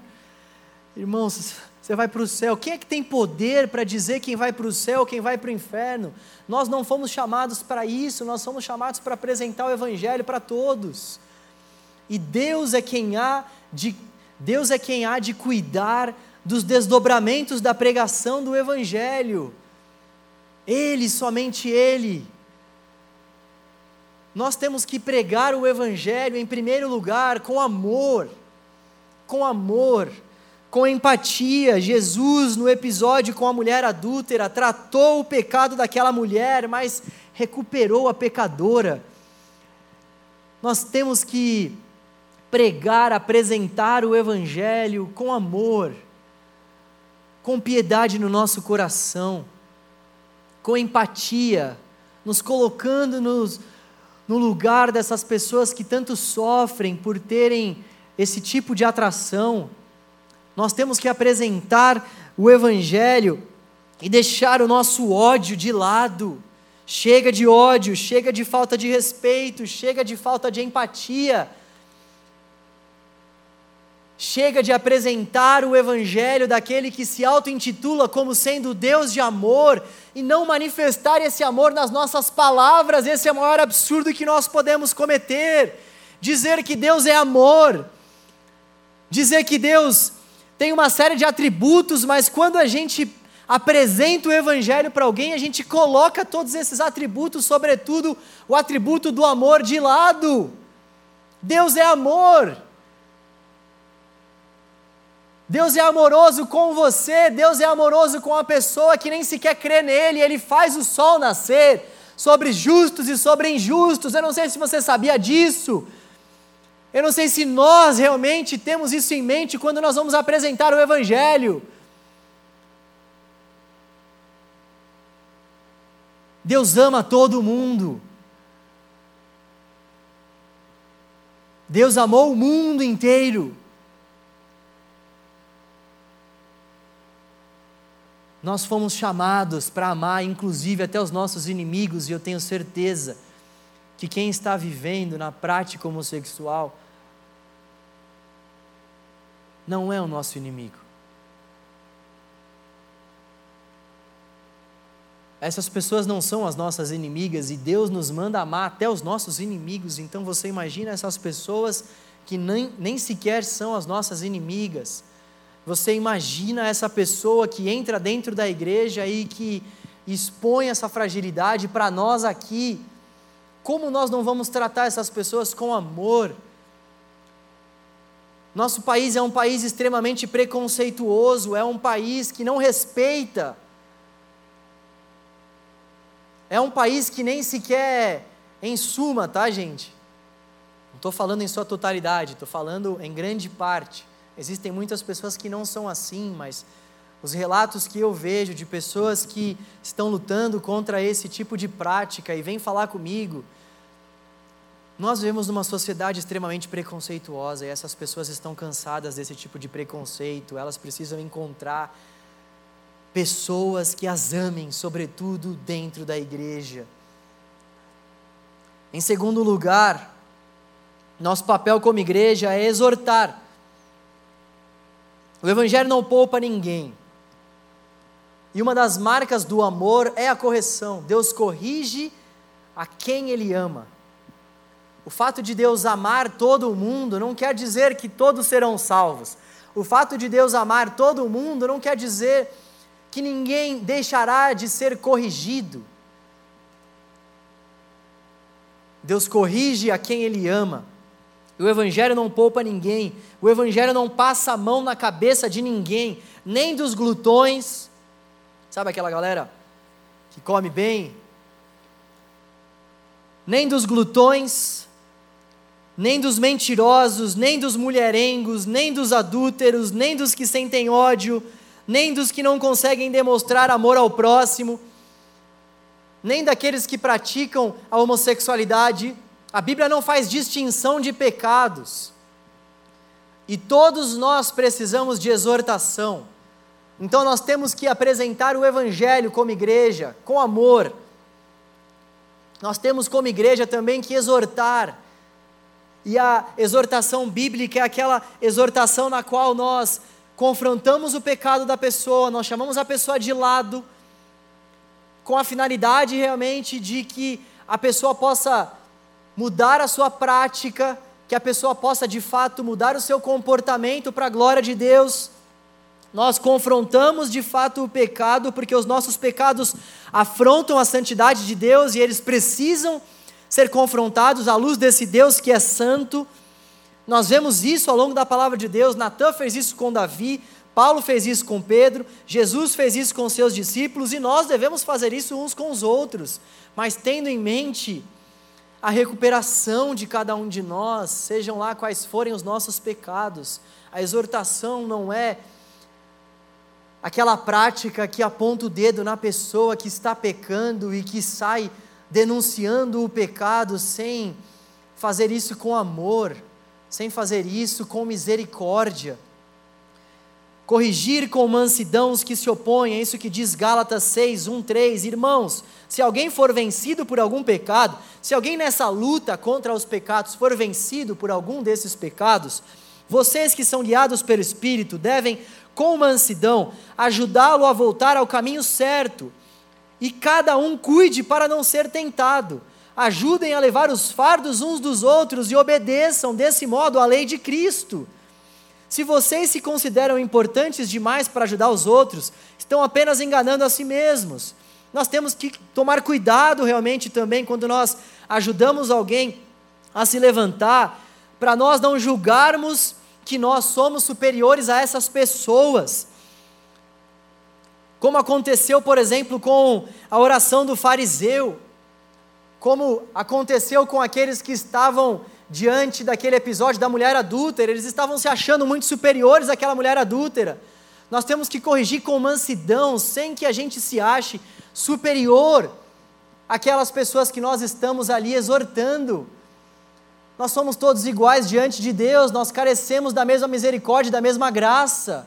Irmãos, você vai para o céu. Quem é que tem poder para dizer quem vai para o céu, quem vai para o inferno? Nós não fomos chamados para isso, nós somos chamados para apresentar o Evangelho para todos. E Deus é quem há de Deus é quem há de cuidar dos desdobramentos da pregação do Evangelho. Ele, somente Ele. Nós temos que pregar o Evangelho em primeiro lugar com amor, com amor com empatia. Jesus, no episódio com a mulher adúltera, tratou o pecado daquela mulher, mas recuperou a pecadora. Nós temos que pregar, apresentar o Evangelho com amor, com piedade no nosso coração, com empatia, nos colocando nos, no lugar dessas pessoas que tanto sofrem por terem esse tipo de atração nós temos que apresentar o Evangelho e deixar o nosso ódio de lado. Chega de ódio, chega de falta de respeito, chega de falta de empatia. Chega de apresentar o Evangelho daquele que se auto-intitula como sendo Deus de amor e não manifestar esse amor nas nossas palavras, esse é o maior absurdo que nós podemos cometer. Dizer que Deus é amor, dizer que Deus tem uma série de atributos, mas quando a gente apresenta o Evangelho para alguém, a gente coloca todos esses atributos, sobretudo o atributo do amor, de lado. Deus é amor. Deus é amoroso com você, Deus é amoroso com a pessoa que nem sequer crê nele, ele faz o sol nascer sobre justos e sobre injustos. Eu não sei se você sabia disso. Eu não sei se nós realmente temos isso em mente quando nós vamos apresentar o Evangelho. Deus ama todo mundo. Deus amou o mundo inteiro. Nós fomos chamados para amar, inclusive até os nossos inimigos, e eu tenho certeza que quem está vivendo na prática homossexual não é o nosso inimigo. Essas pessoas não são as nossas inimigas e Deus nos manda amar até os nossos inimigos. Então você imagina essas pessoas que nem, nem sequer são as nossas inimigas. Você imagina essa pessoa que entra dentro da igreja e que expõe essa fragilidade para nós aqui. Como nós não vamos tratar essas pessoas com amor? Nosso país é um país extremamente preconceituoso, é um país que não respeita. É um país que nem sequer, em suma, tá, gente? Não estou falando em sua totalidade, estou falando em grande parte. Existem muitas pessoas que não são assim, mas os relatos que eu vejo de pessoas que estão lutando contra esse tipo de prática e vêm falar comigo, nós vivemos numa sociedade extremamente preconceituosa e essas pessoas estão cansadas desse tipo de preconceito, elas precisam encontrar pessoas que as amem, sobretudo dentro da igreja. Em segundo lugar, nosso papel como igreja é exortar. O Evangelho não poupa ninguém. E uma das marcas do amor é a correção. Deus corrige a quem Ele ama. O fato de Deus amar todo mundo não quer dizer que todos serão salvos. O fato de Deus amar todo mundo não quer dizer que ninguém deixará de ser corrigido. Deus corrige a quem Ele ama. O Evangelho não poupa ninguém, o Evangelho não passa a mão na cabeça de ninguém, nem dos glutões, sabe aquela galera que come bem? Nem dos glutões, nem dos mentirosos, nem dos mulherengos, nem dos adúlteros, nem dos que sentem ódio, nem dos que não conseguem demonstrar amor ao próximo, nem daqueles que praticam a homossexualidade. A Bíblia não faz distinção de pecados. E todos nós precisamos de exortação. Então nós temos que apresentar o Evangelho como igreja, com amor. Nós temos como igreja também que exortar. E a exortação bíblica é aquela exortação na qual nós confrontamos o pecado da pessoa, nós chamamos a pessoa de lado, com a finalidade realmente de que a pessoa possa mudar a sua prática, que a pessoa possa de fato mudar o seu comportamento para a glória de Deus. Nós confrontamos de fato o pecado, porque os nossos pecados afrontam a santidade de Deus e eles precisam ser confrontados à luz desse Deus que é santo. Nós vemos isso ao longo da palavra de Deus. Natan fez isso com Davi, Paulo fez isso com Pedro, Jesus fez isso com seus discípulos e nós devemos fazer isso uns com os outros, mas tendo em mente a recuperação de cada um de nós, sejam lá quais forem os nossos pecados. A exortação não é aquela prática que aponta o dedo na pessoa que está pecando e que sai denunciando o pecado sem fazer isso com amor sem fazer isso com misericórdia. Corrigir com mansidão os que se opõem, é isso que diz Gálatas 6, 1, 3. Irmãos, se alguém for vencido por algum pecado, se alguém nessa luta contra os pecados for vencido por algum desses pecados, vocês que são guiados pelo Espírito devem, com mansidão, ajudá-lo a voltar ao caminho certo. E cada um cuide para não ser tentado ajudem a levar os fardos uns dos outros e obedeçam desse modo à lei de Cristo. Se vocês se consideram importantes demais para ajudar os outros, estão apenas enganando a si mesmos. Nós temos que tomar cuidado realmente também quando nós ajudamos alguém a se levantar, para nós não julgarmos que nós somos superiores a essas pessoas. Como aconteceu, por exemplo, com a oração do fariseu como aconteceu com aqueles que estavam diante daquele episódio da mulher adúltera, eles estavam se achando muito superiores àquela mulher adúltera. Nós temos que corrigir com mansidão, sem que a gente se ache superior àquelas pessoas que nós estamos ali exortando. Nós somos todos iguais diante de Deus, nós carecemos da mesma misericórdia, da mesma graça.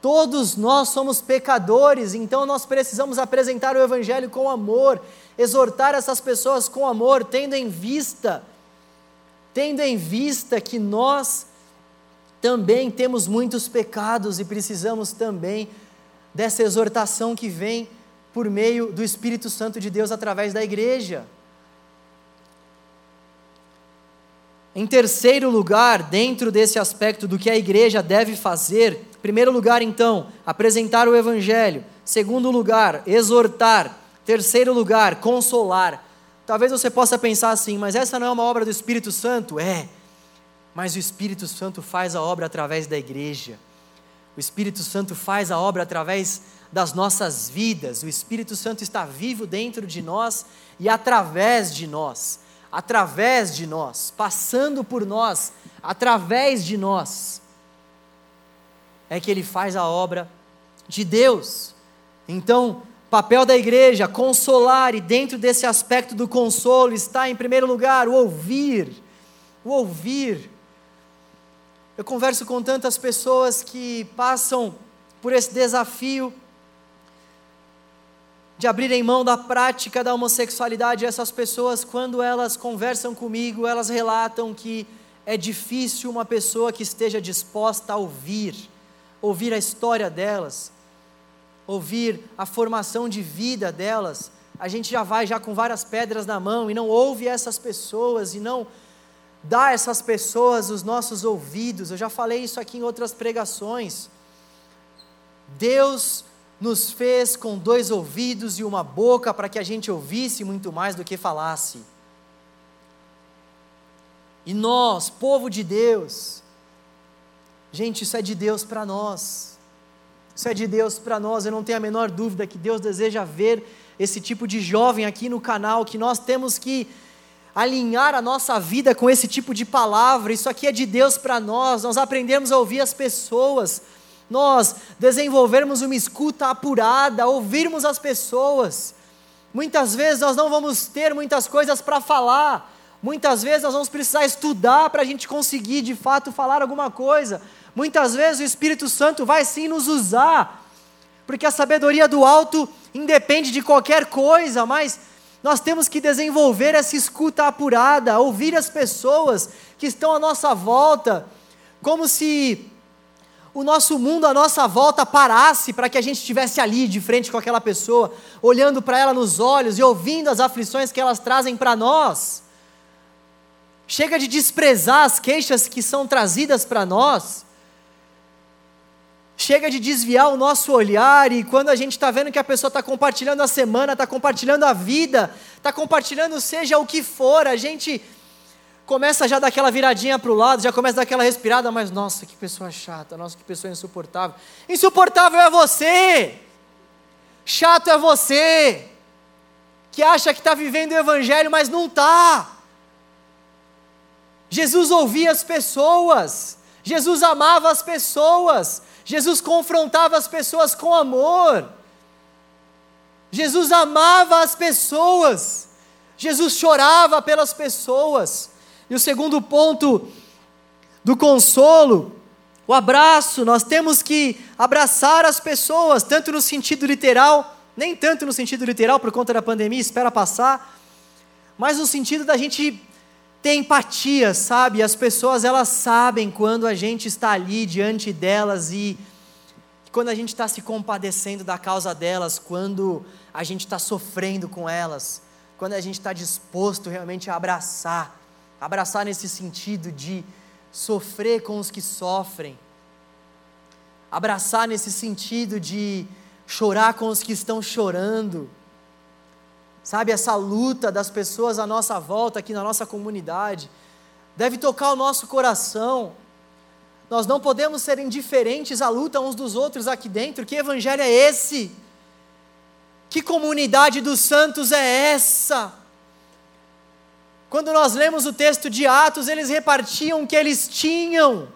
Todos nós somos pecadores, então nós precisamos apresentar o Evangelho com amor, exortar essas pessoas com amor, tendo em vista, tendo em vista que nós também temos muitos pecados e precisamos também dessa exortação que vem por meio do Espírito Santo de Deus através da igreja. Em terceiro lugar, dentro desse aspecto do que a igreja deve fazer, primeiro lugar, então, apresentar o Evangelho. Segundo lugar, exortar. Terceiro lugar, consolar. Talvez você possa pensar assim, mas essa não é uma obra do Espírito Santo? É, mas o Espírito Santo faz a obra através da igreja. O Espírito Santo faz a obra através das nossas vidas. O Espírito Santo está vivo dentro de nós e através de nós. Através de nós, passando por nós, através de nós. É que ele faz a obra de Deus. Então, Papel da igreja, consolar, e dentro desse aspecto do consolo está, em primeiro lugar, o ouvir. O ouvir. Eu converso com tantas pessoas que passam por esse desafio de abrirem mão da prática da homossexualidade. Essas pessoas, quando elas conversam comigo, elas relatam que é difícil uma pessoa que esteja disposta a ouvir, ouvir a história delas ouvir a formação de vida delas, a gente já vai já com várias pedras na mão e não ouve essas pessoas e não dá a essas pessoas os nossos ouvidos. Eu já falei isso aqui em outras pregações. Deus nos fez com dois ouvidos e uma boca para que a gente ouvisse muito mais do que falasse. E nós, povo de Deus, gente, isso é de Deus para nós. Isso é de Deus para nós. Eu não tenho a menor dúvida que Deus deseja ver esse tipo de jovem aqui no canal, que nós temos que alinhar a nossa vida com esse tipo de palavra. Isso aqui é de Deus para nós. Nós aprendemos a ouvir as pessoas, nós desenvolvermos uma escuta apurada, ouvirmos as pessoas. Muitas vezes nós não vamos ter muitas coisas para falar, muitas vezes nós vamos precisar estudar para a gente conseguir de fato falar alguma coisa. Muitas vezes o Espírito Santo vai sim nos usar, porque a sabedoria do alto independe de qualquer coisa, mas nós temos que desenvolver essa escuta apurada, ouvir as pessoas que estão à nossa volta, como se o nosso mundo à nossa volta parasse para que a gente estivesse ali de frente com aquela pessoa, olhando para ela nos olhos e ouvindo as aflições que elas trazem para nós. Chega de desprezar as queixas que são trazidas para nós. Chega de desviar o nosso olhar e quando a gente está vendo que a pessoa está compartilhando a semana, está compartilhando a vida, está compartilhando seja o que for, a gente começa já daquela viradinha para o lado, já começa daquela respirada, mas nossa, que pessoa chata, nossa, que pessoa insuportável. Insuportável é você, chato é você, que acha que está vivendo o Evangelho, mas não está. Jesus ouvia as pessoas, Jesus amava as pessoas, Jesus confrontava as pessoas com amor, Jesus amava as pessoas, Jesus chorava pelas pessoas. E o segundo ponto do consolo, o abraço, nós temos que abraçar as pessoas, tanto no sentido literal, nem tanto no sentido literal por conta da pandemia, espera passar, mas no sentido da gente ter empatia, sabe? As pessoas elas sabem quando a gente está ali diante delas e quando a gente está se compadecendo da causa delas, quando a gente está sofrendo com elas, quando a gente está disposto realmente a abraçar Abraçar nesse sentido de sofrer com os que sofrem. Abraçar nesse sentido de chorar com os que estão chorando. Sabe, essa luta das pessoas à nossa volta, aqui na nossa comunidade, deve tocar o nosso coração. Nós não podemos ser indiferentes à luta uns dos outros aqui dentro. Que evangelho é esse? Que comunidade dos santos é essa? Quando nós lemos o texto de Atos, eles repartiam o que eles tinham.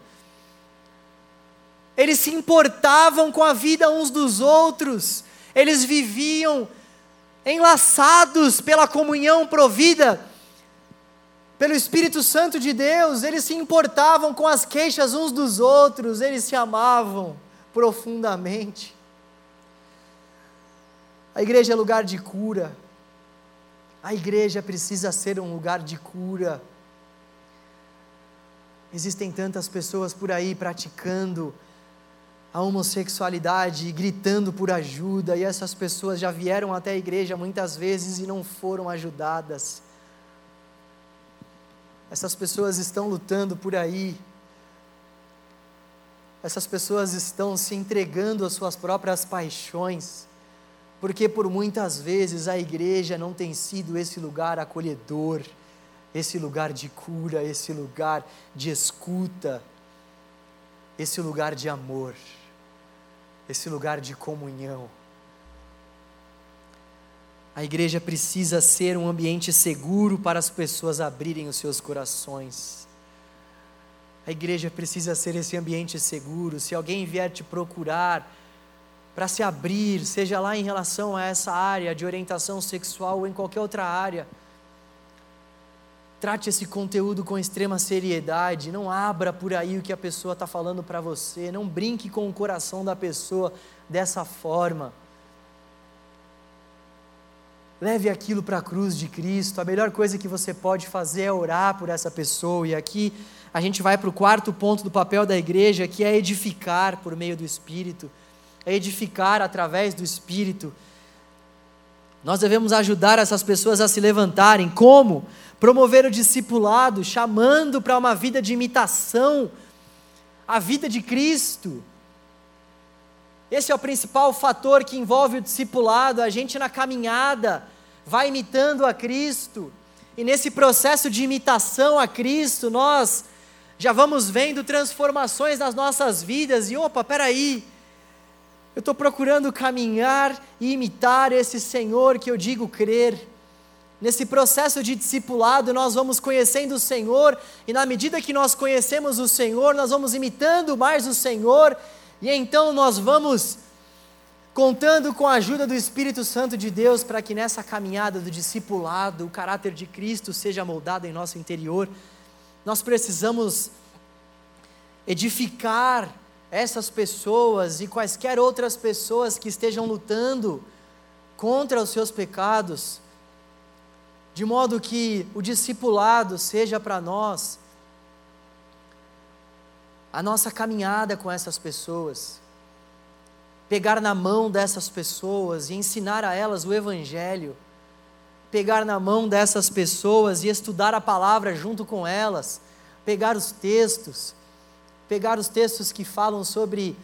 Eles se importavam com a vida uns dos outros. Eles viviam enlaçados pela comunhão provida pelo Espírito Santo de Deus, eles se importavam com as queixas uns dos outros, eles se amavam profundamente. A igreja é lugar de cura, a igreja precisa ser um lugar de cura. Existem tantas pessoas por aí praticando a homossexualidade gritando por ajuda, e essas pessoas já vieram até a igreja muitas vezes e não foram ajudadas. Essas pessoas estão lutando por aí. Essas pessoas estão se entregando às suas próprias paixões porque por muitas vezes a igreja não tem sido esse lugar acolhedor, esse lugar de cura, esse lugar de escuta, esse lugar de amor, esse lugar de comunhão. A igreja precisa ser um ambiente seguro para as pessoas abrirem os seus corações. A igreja precisa ser esse ambiente seguro. Se alguém vier te procurar, para se abrir, seja lá em relação a essa área de orientação sexual ou em qualquer outra área. Trate esse conteúdo com extrema seriedade, não abra por aí o que a pessoa está falando para você, não brinque com o coração da pessoa dessa forma. Leve aquilo para a cruz de Cristo. A melhor coisa que você pode fazer é orar por essa pessoa. E aqui a gente vai para o quarto ponto do papel da igreja, que é edificar por meio do Espírito é edificar através do Espírito. Nós devemos ajudar essas pessoas a se levantarem. Como? Promover o discipulado, chamando para uma vida de imitação, a vida de Cristo. Esse é o principal fator que envolve o discipulado, a gente na caminhada vai imitando a Cristo. e nesse processo de imitação a Cristo, nós já vamos vendo transformações nas nossas vidas e opa, peraí, eu estou procurando caminhar e imitar esse Senhor que eu digo crer. Nesse processo de discipulado, nós vamos conhecendo o Senhor, e na medida que nós conhecemos o Senhor, nós vamos imitando mais o Senhor, e então nós vamos contando com a ajuda do Espírito Santo de Deus para que nessa caminhada do discipulado, o caráter de Cristo seja moldado em nosso interior. Nós precisamos edificar essas pessoas e quaisquer outras pessoas que estejam lutando contra os seus pecados, de modo que o discipulado seja para nós a nossa caminhada com essas pessoas, pegar na mão dessas pessoas e ensinar a elas o Evangelho, pegar na mão dessas pessoas e estudar a palavra junto com elas, pegar os textos, pegar os textos que falam sobre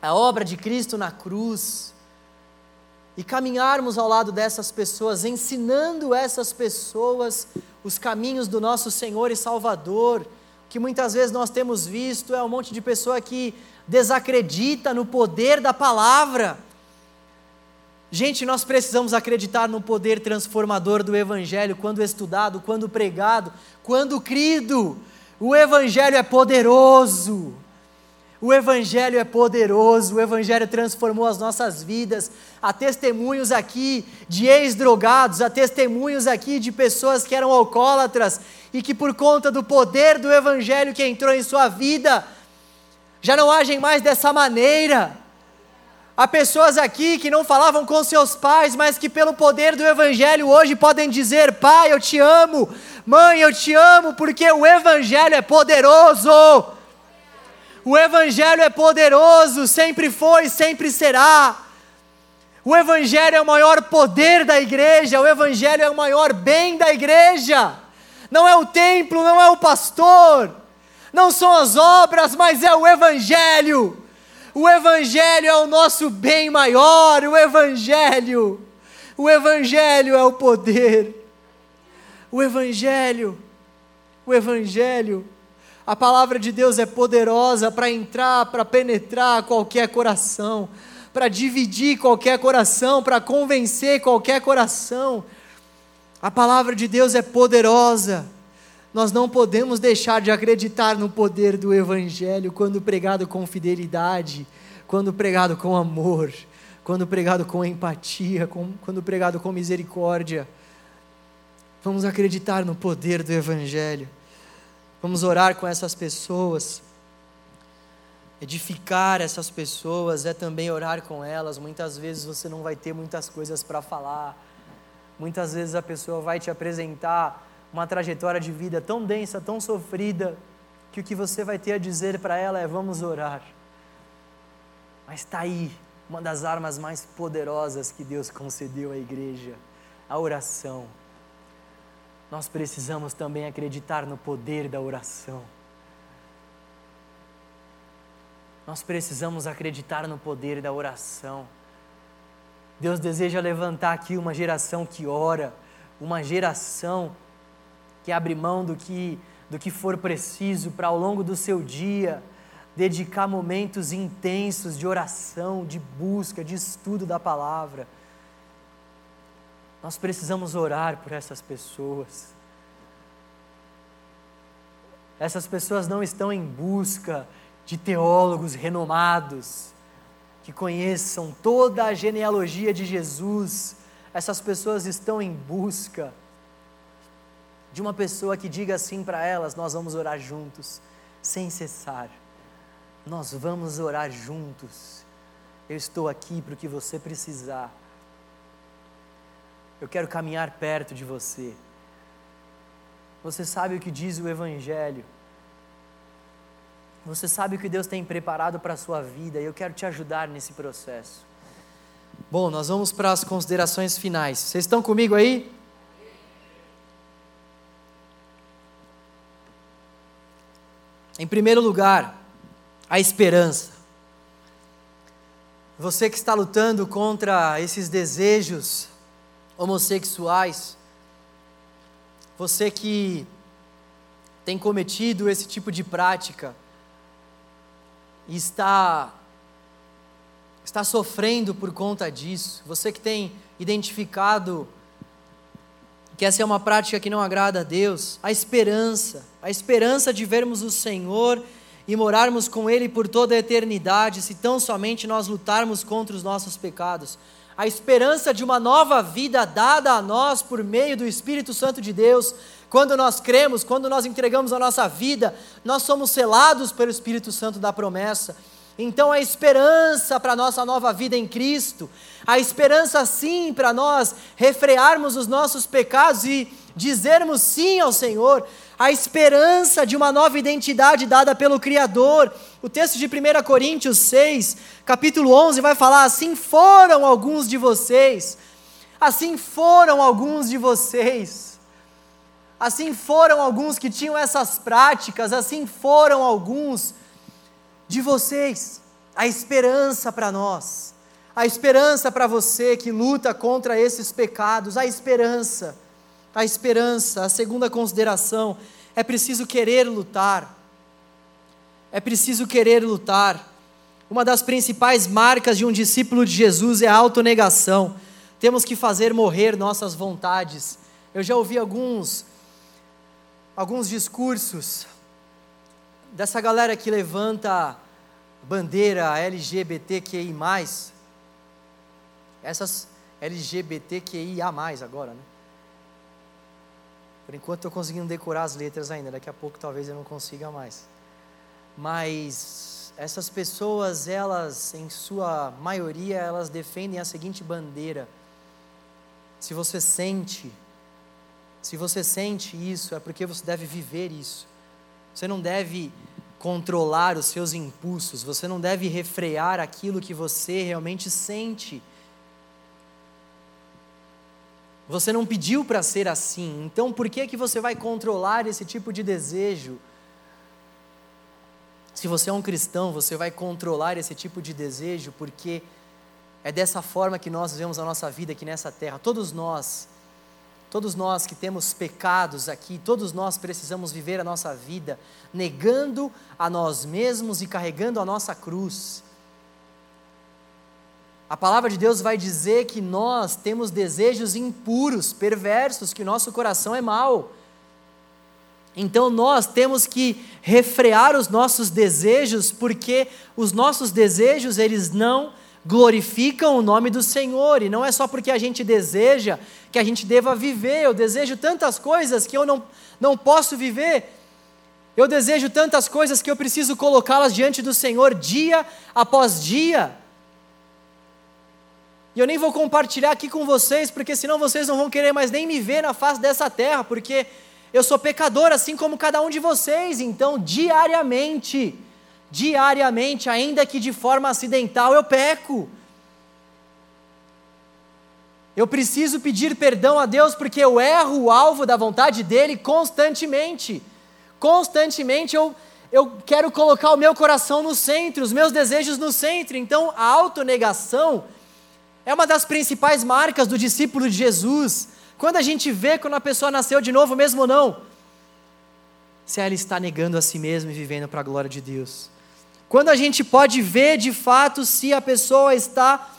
a obra de Cristo na cruz, e caminharmos ao lado dessas pessoas, ensinando essas pessoas os caminhos do nosso Senhor e Salvador. Que muitas vezes nós temos visto é um monte de pessoa que desacredita no poder da palavra. Gente, nós precisamos acreditar no poder transformador do Evangelho quando estudado, quando pregado, quando crido. O Evangelho é poderoso. O Evangelho é poderoso, o Evangelho transformou as nossas vidas. Há testemunhos aqui de ex-drogados, há testemunhos aqui de pessoas que eram alcoólatras e que, por conta do poder do Evangelho que entrou em sua vida, já não agem mais dessa maneira. Há pessoas aqui que não falavam com seus pais, mas que pelo poder do Evangelho hoje podem dizer: Pai, eu te amo, mãe, eu te amo, porque o Evangelho é poderoso. O Evangelho é poderoso, sempre foi, sempre será. O Evangelho é o maior poder da igreja, o Evangelho é o maior bem da igreja. Não é o templo, não é o pastor não são as obras, mas é o Evangelho. O Evangelho é o nosso bem maior, o Evangelho. O Evangelho é o poder. O Evangelho, o Evangelho, a palavra de Deus é poderosa para entrar, para penetrar qualquer coração, para dividir qualquer coração, para convencer qualquer coração. A palavra de Deus é poderosa nós não podemos deixar de acreditar no poder do Evangelho quando pregado com fidelidade, quando pregado com amor, quando pregado com empatia, quando pregado com misericórdia. Vamos acreditar no poder do Evangelho. Vamos orar com essas pessoas. Edificar essas pessoas é também orar com elas. Muitas vezes você não vai ter muitas coisas para falar. Muitas vezes a pessoa vai te apresentar uma trajetória de vida tão densa, tão sofrida, que o que você vai ter a dizer para ela é: vamos orar. Mas está aí uma das armas mais poderosas que Deus concedeu à igreja: a oração. Nós precisamos também acreditar no poder da oração. Nós precisamos acreditar no poder da oração. Deus deseja levantar aqui uma geração que ora, uma geração que abre mão do que, do que for preciso para ao longo do seu dia dedicar momentos intensos de oração, de busca, de estudo da palavra. Nós precisamos orar por essas pessoas. Essas pessoas não estão em busca de teólogos renomados que conheçam toda a genealogia de Jesus. Essas pessoas estão em busca de uma pessoa que diga assim para elas: Nós vamos orar juntos, sem cessar. Nós vamos orar juntos. Eu estou aqui para o que você precisar. Eu quero caminhar perto de você. Você sabe o que diz o Evangelho. Você sabe o que Deus tem preparado para a sua vida e eu quero te ajudar nesse processo. Bom, nós vamos para as considerações finais. Vocês estão comigo aí? Em primeiro lugar, a esperança. Você que está lutando contra esses desejos homossexuais, Você que tem cometido esse tipo de prática e está está sofrendo por conta disso. Você que tem identificado que essa é uma prática que não agrada a Deus, a esperança, a esperança de vermos o Senhor e morarmos com Ele por toda a eternidade, se tão somente nós lutarmos contra os nossos pecados. A esperança de uma nova vida dada a nós por meio do Espírito Santo de Deus. Quando nós cremos, quando nós entregamos a nossa vida, nós somos selados pelo Espírito Santo da promessa. Então a esperança para a nossa nova vida em Cristo, a esperança sim para nós refrearmos os nossos pecados e dizermos sim ao Senhor, a esperança de uma nova identidade dada pelo Criador. O texto de 1 Coríntios 6, capítulo 11, vai falar: Assim foram alguns de vocês, assim foram alguns de vocês, assim foram alguns que tinham essas práticas, assim foram alguns de vocês. A esperança para nós, a esperança para você que luta contra esses pecados, a esperança a esperança. A segunda consideração é preciso querer lutar. É preciso querer lutar. Uma das principais marcas de um discípulo de Jesus é a autonegação. Temos que fazer morrer nossas vontades. Eu já ouvi alguns alguns discursos dessa galera que levanta bandeira LGBTQI+, essas LGBTQIA+, agora, né? Por enquanto estou conseguindo decorar as letras ainda, daqui a pouco talvez eu não consiga mais. Mas essas pessoas, elas, em sua maioria, elas defendem a seguinte bandeira: se você sente, se você sente isso, é porque você deve viver isso. Você não deve controlar os seus impulsos, você não deve refrear aquilo que você realmente sente. Você não pediu para ser assim, então por que que você vai controlar esse tipo de desejo? Se você é um cristão, você vai controlar esse tipo de desejo, porque é dessa forma que nós vivemos a nossa vida aqui nessa terra. Todos nós, todos nós que temos pecados aqui, todos nós precisamos viver a nossa vida negando a nós mesmos e carregando a nossa cruz. A palavra de Deus vai dizer que nós temos desejos impuros, perversos, que nosso coração é mau. Então nós temos que refrear os nossos desejos, porque os nossos desejos, eles não glorificam o nome do Senhor, e não é só porque a gente deseja que a gente deva viver. Eu desejo tantas coisas que eu não, não posso viver. Eu desejo tantas coisas que eu preciso colocá-las diante do Senhor dia após dia. E eu nem vou compartilhar aqui com vocês, porque senão vocês não vão querer mais nem me ver na face dessa terra, porque eu sou pecador assim como cada um de vocês. Então, diariamente, diariamente, ainda que de forma acidental, eu peco. Eu preciso pedir perdão a Deus porque eu erro o alvo da vontade dEle constantemente. Constantemente eu, eu quero colocar o meu coração no centro, os meus desejos no centro. Então a autonegação é uma das principais marcas do discípulo de Jesus. Quando a gente vê quando a pessoa nasceu de novo, mesmo ou não, se ela está negando a si mesma e vivendo para a glória de Deus. Quando a gente pode ver de fato se a pessoa está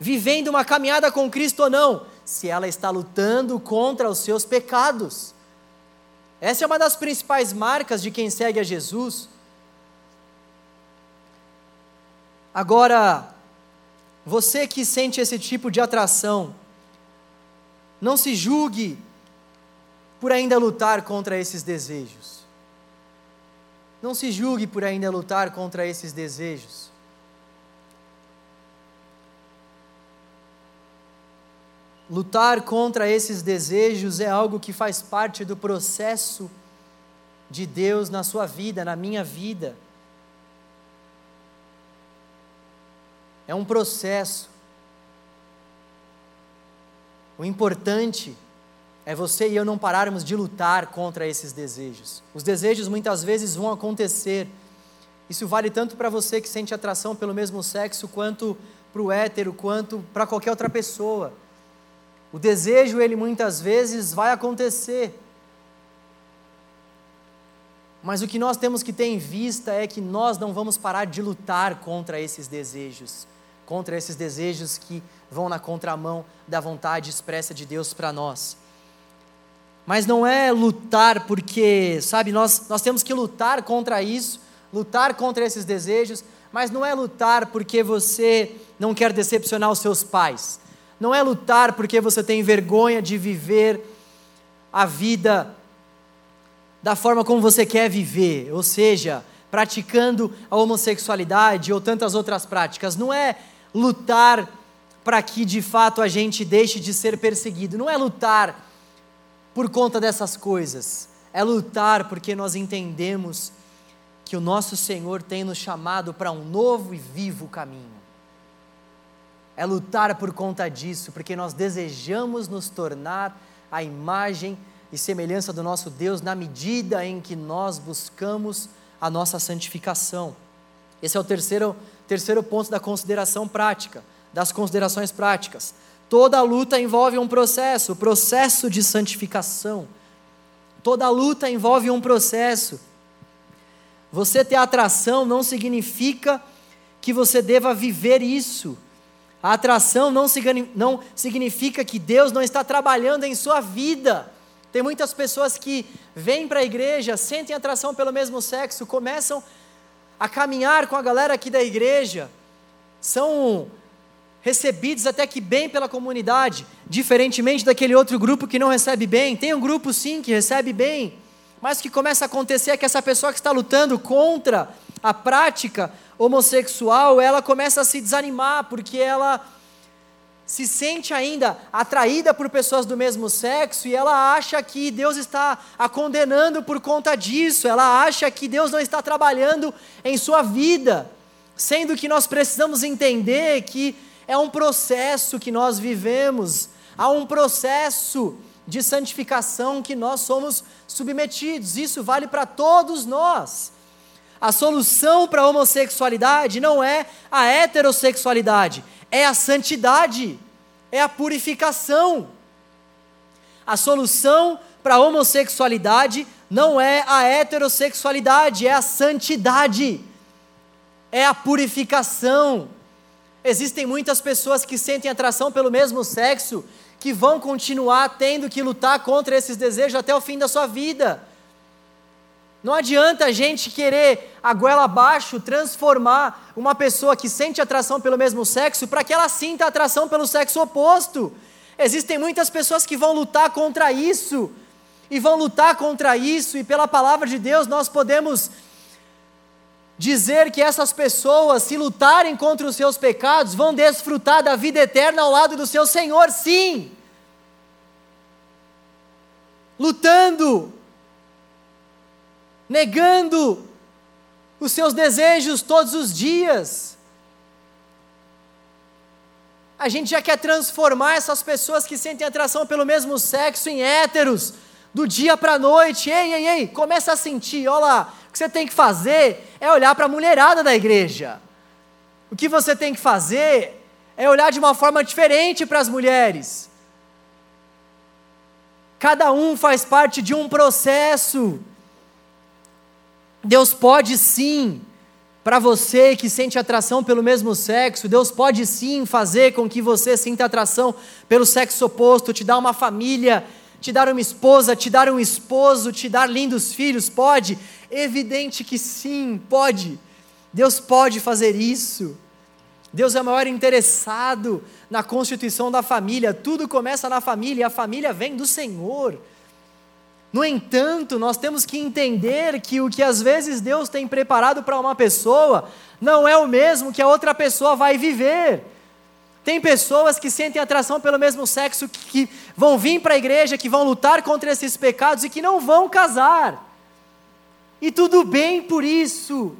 vivendo uma caminhada com Cristo ou não, se ela está lutando contra os seus pecados. Essa é uma das principais marcas de quem segue a Jesus. Agora, você que sente esse tipo de atração, não se julgue por ainda lutar contra esses desejos. Não se julgue por ainda lutar contra esses desejos. Lutar contra esses desejos é algo que faz parte do processo de Deus na sua vida, na minha vida. É um processo. O importante é você e eu não pararmos de lutar contra esses desejos. Os desejos muitas vezes vão acontecer. Isso vale tanto para você que sente atração pelo mesmo sexo, quanto para o hétero, quanto para qualquer outra pessoa. O desejo, ele muitas vezes vai acontecer. Mas o que nós temos que ter em vista é que nós não vamos parar de lutar contra esses desejos, contra esses desejos que vão na contramão da vontade expressa de Deus para nós. Mas não é lutar porque, sabe, nós, nós temos que lutar contra isso, lutar contra esses desejos, mas não é lutar porque você não quer decepcionar os seus pais, não é lutar porque você tem vergonha de viver a vida da forma como você quer viver, ou seja, praticando a homossexualidade ou tantas outras práticas. Não é lutar para que de fato a gente deixe de ser perseguido, não é lutar por conta dessas coisas, é lutar porque nós entendemos que o nosso Senhor tem nos chamado para um novo e vivo caminho. É lutar por conta disso, porque nós desejamos nos tornar a imagem e semelhança do nosso Deus na medida em que nós buscamos a nossa santificação. Esse é o terceiro, terceiro ponto da consideração prática, das considerações práticas. Toda luta envolve um processo, o processo de santificação. Toda luta envolve um processo. Você ter atração não significa que você deva viver isso. A atração não, não significa que Deus não está trabalhando em sua vida. Tem muitas pessoas que vêm para a igreja, sentem atração pelo mesmo sexo, começam a caminhar com a galera aqui da igreja, são recebidos até que bem pela comunidade, diferentemente daquele outro grupo que não recebe bem. Tem um grupo sim que recebe bem, mas o que começa a acontecer é que essa pessoa que está lutando contra a prática homossexual, ela começa a se desanimar, porque ela se sente ainda atraída por pessoas do mesmo sexo e ela acha que Deus está a condenando por conta disso, ela acha que Deus não está trabalhando em sua vida, sendo que nós precisamos entender que é um processo que nós vivemos, há um processo de santificação que nós somos submetidos, isso vale para todos nós. A solução para a homossexualidade não é a heterossexualidade, é a santidade, é a purificação. A solução para a homossexualidade não é a heterossexualidade, é a santidade, é a purificação. Existem muitas pessoas que sentem atração pelo mesmo sexo, que vão continuar tendo que lutar contra esses desejos até o fim da sua vida. Não adianta a gente querer a goela abaixo transformar uma pessoa que sente atração pelo mesmo sexo para que ela sinta atração pelo sexo oposto. Existem muitas pessoas que vão lutar contra isso, e vão lutar contra isso, e pela palavra de Deus nós podemos dizer que essas pessoas, se lutarem contra os seus pecados, vão desfrutar da vida eterna ao lado do seu Senhor, sim. Lutando negando os seus desejos todos os dias. A gente já quer transformar essas pessoas que sentem atração pelo mesmo sexo em héteros, do dia para a noite. Ei, ei, ei, começa a sentir, olha lá, o que você tem que fazer é olhar para a mulherada da igreja. O que você tem que fazer é olhar de uma forma diferente para as mulheres. Cada um faz parte de um processo. Deus pode sim, para você que sente atração pelo mesmo sexo, Deus pode sim fazer com que você sinta atração pelo sexo oposto, te dar uma família, te dar uma esposa, te dar um esposo, te dar lindos filhos, pode? Evidente que sim, pode. Deus pode fazer isso. Deus é o maior interessado na constituição da família. Tudo começa na família e a família vem do Senhor. No entanto, nós temos que entender que o que às vezes Deus tem preparado para uma pessoa não é o mesmo que a outra pessoa vai viver. Tem pessoas que sentem atração pelo mesmo sexo, que, que vão vir para a igreja, que vão lutar contra esses pecados e que não vão casar. E tudo bem por isso,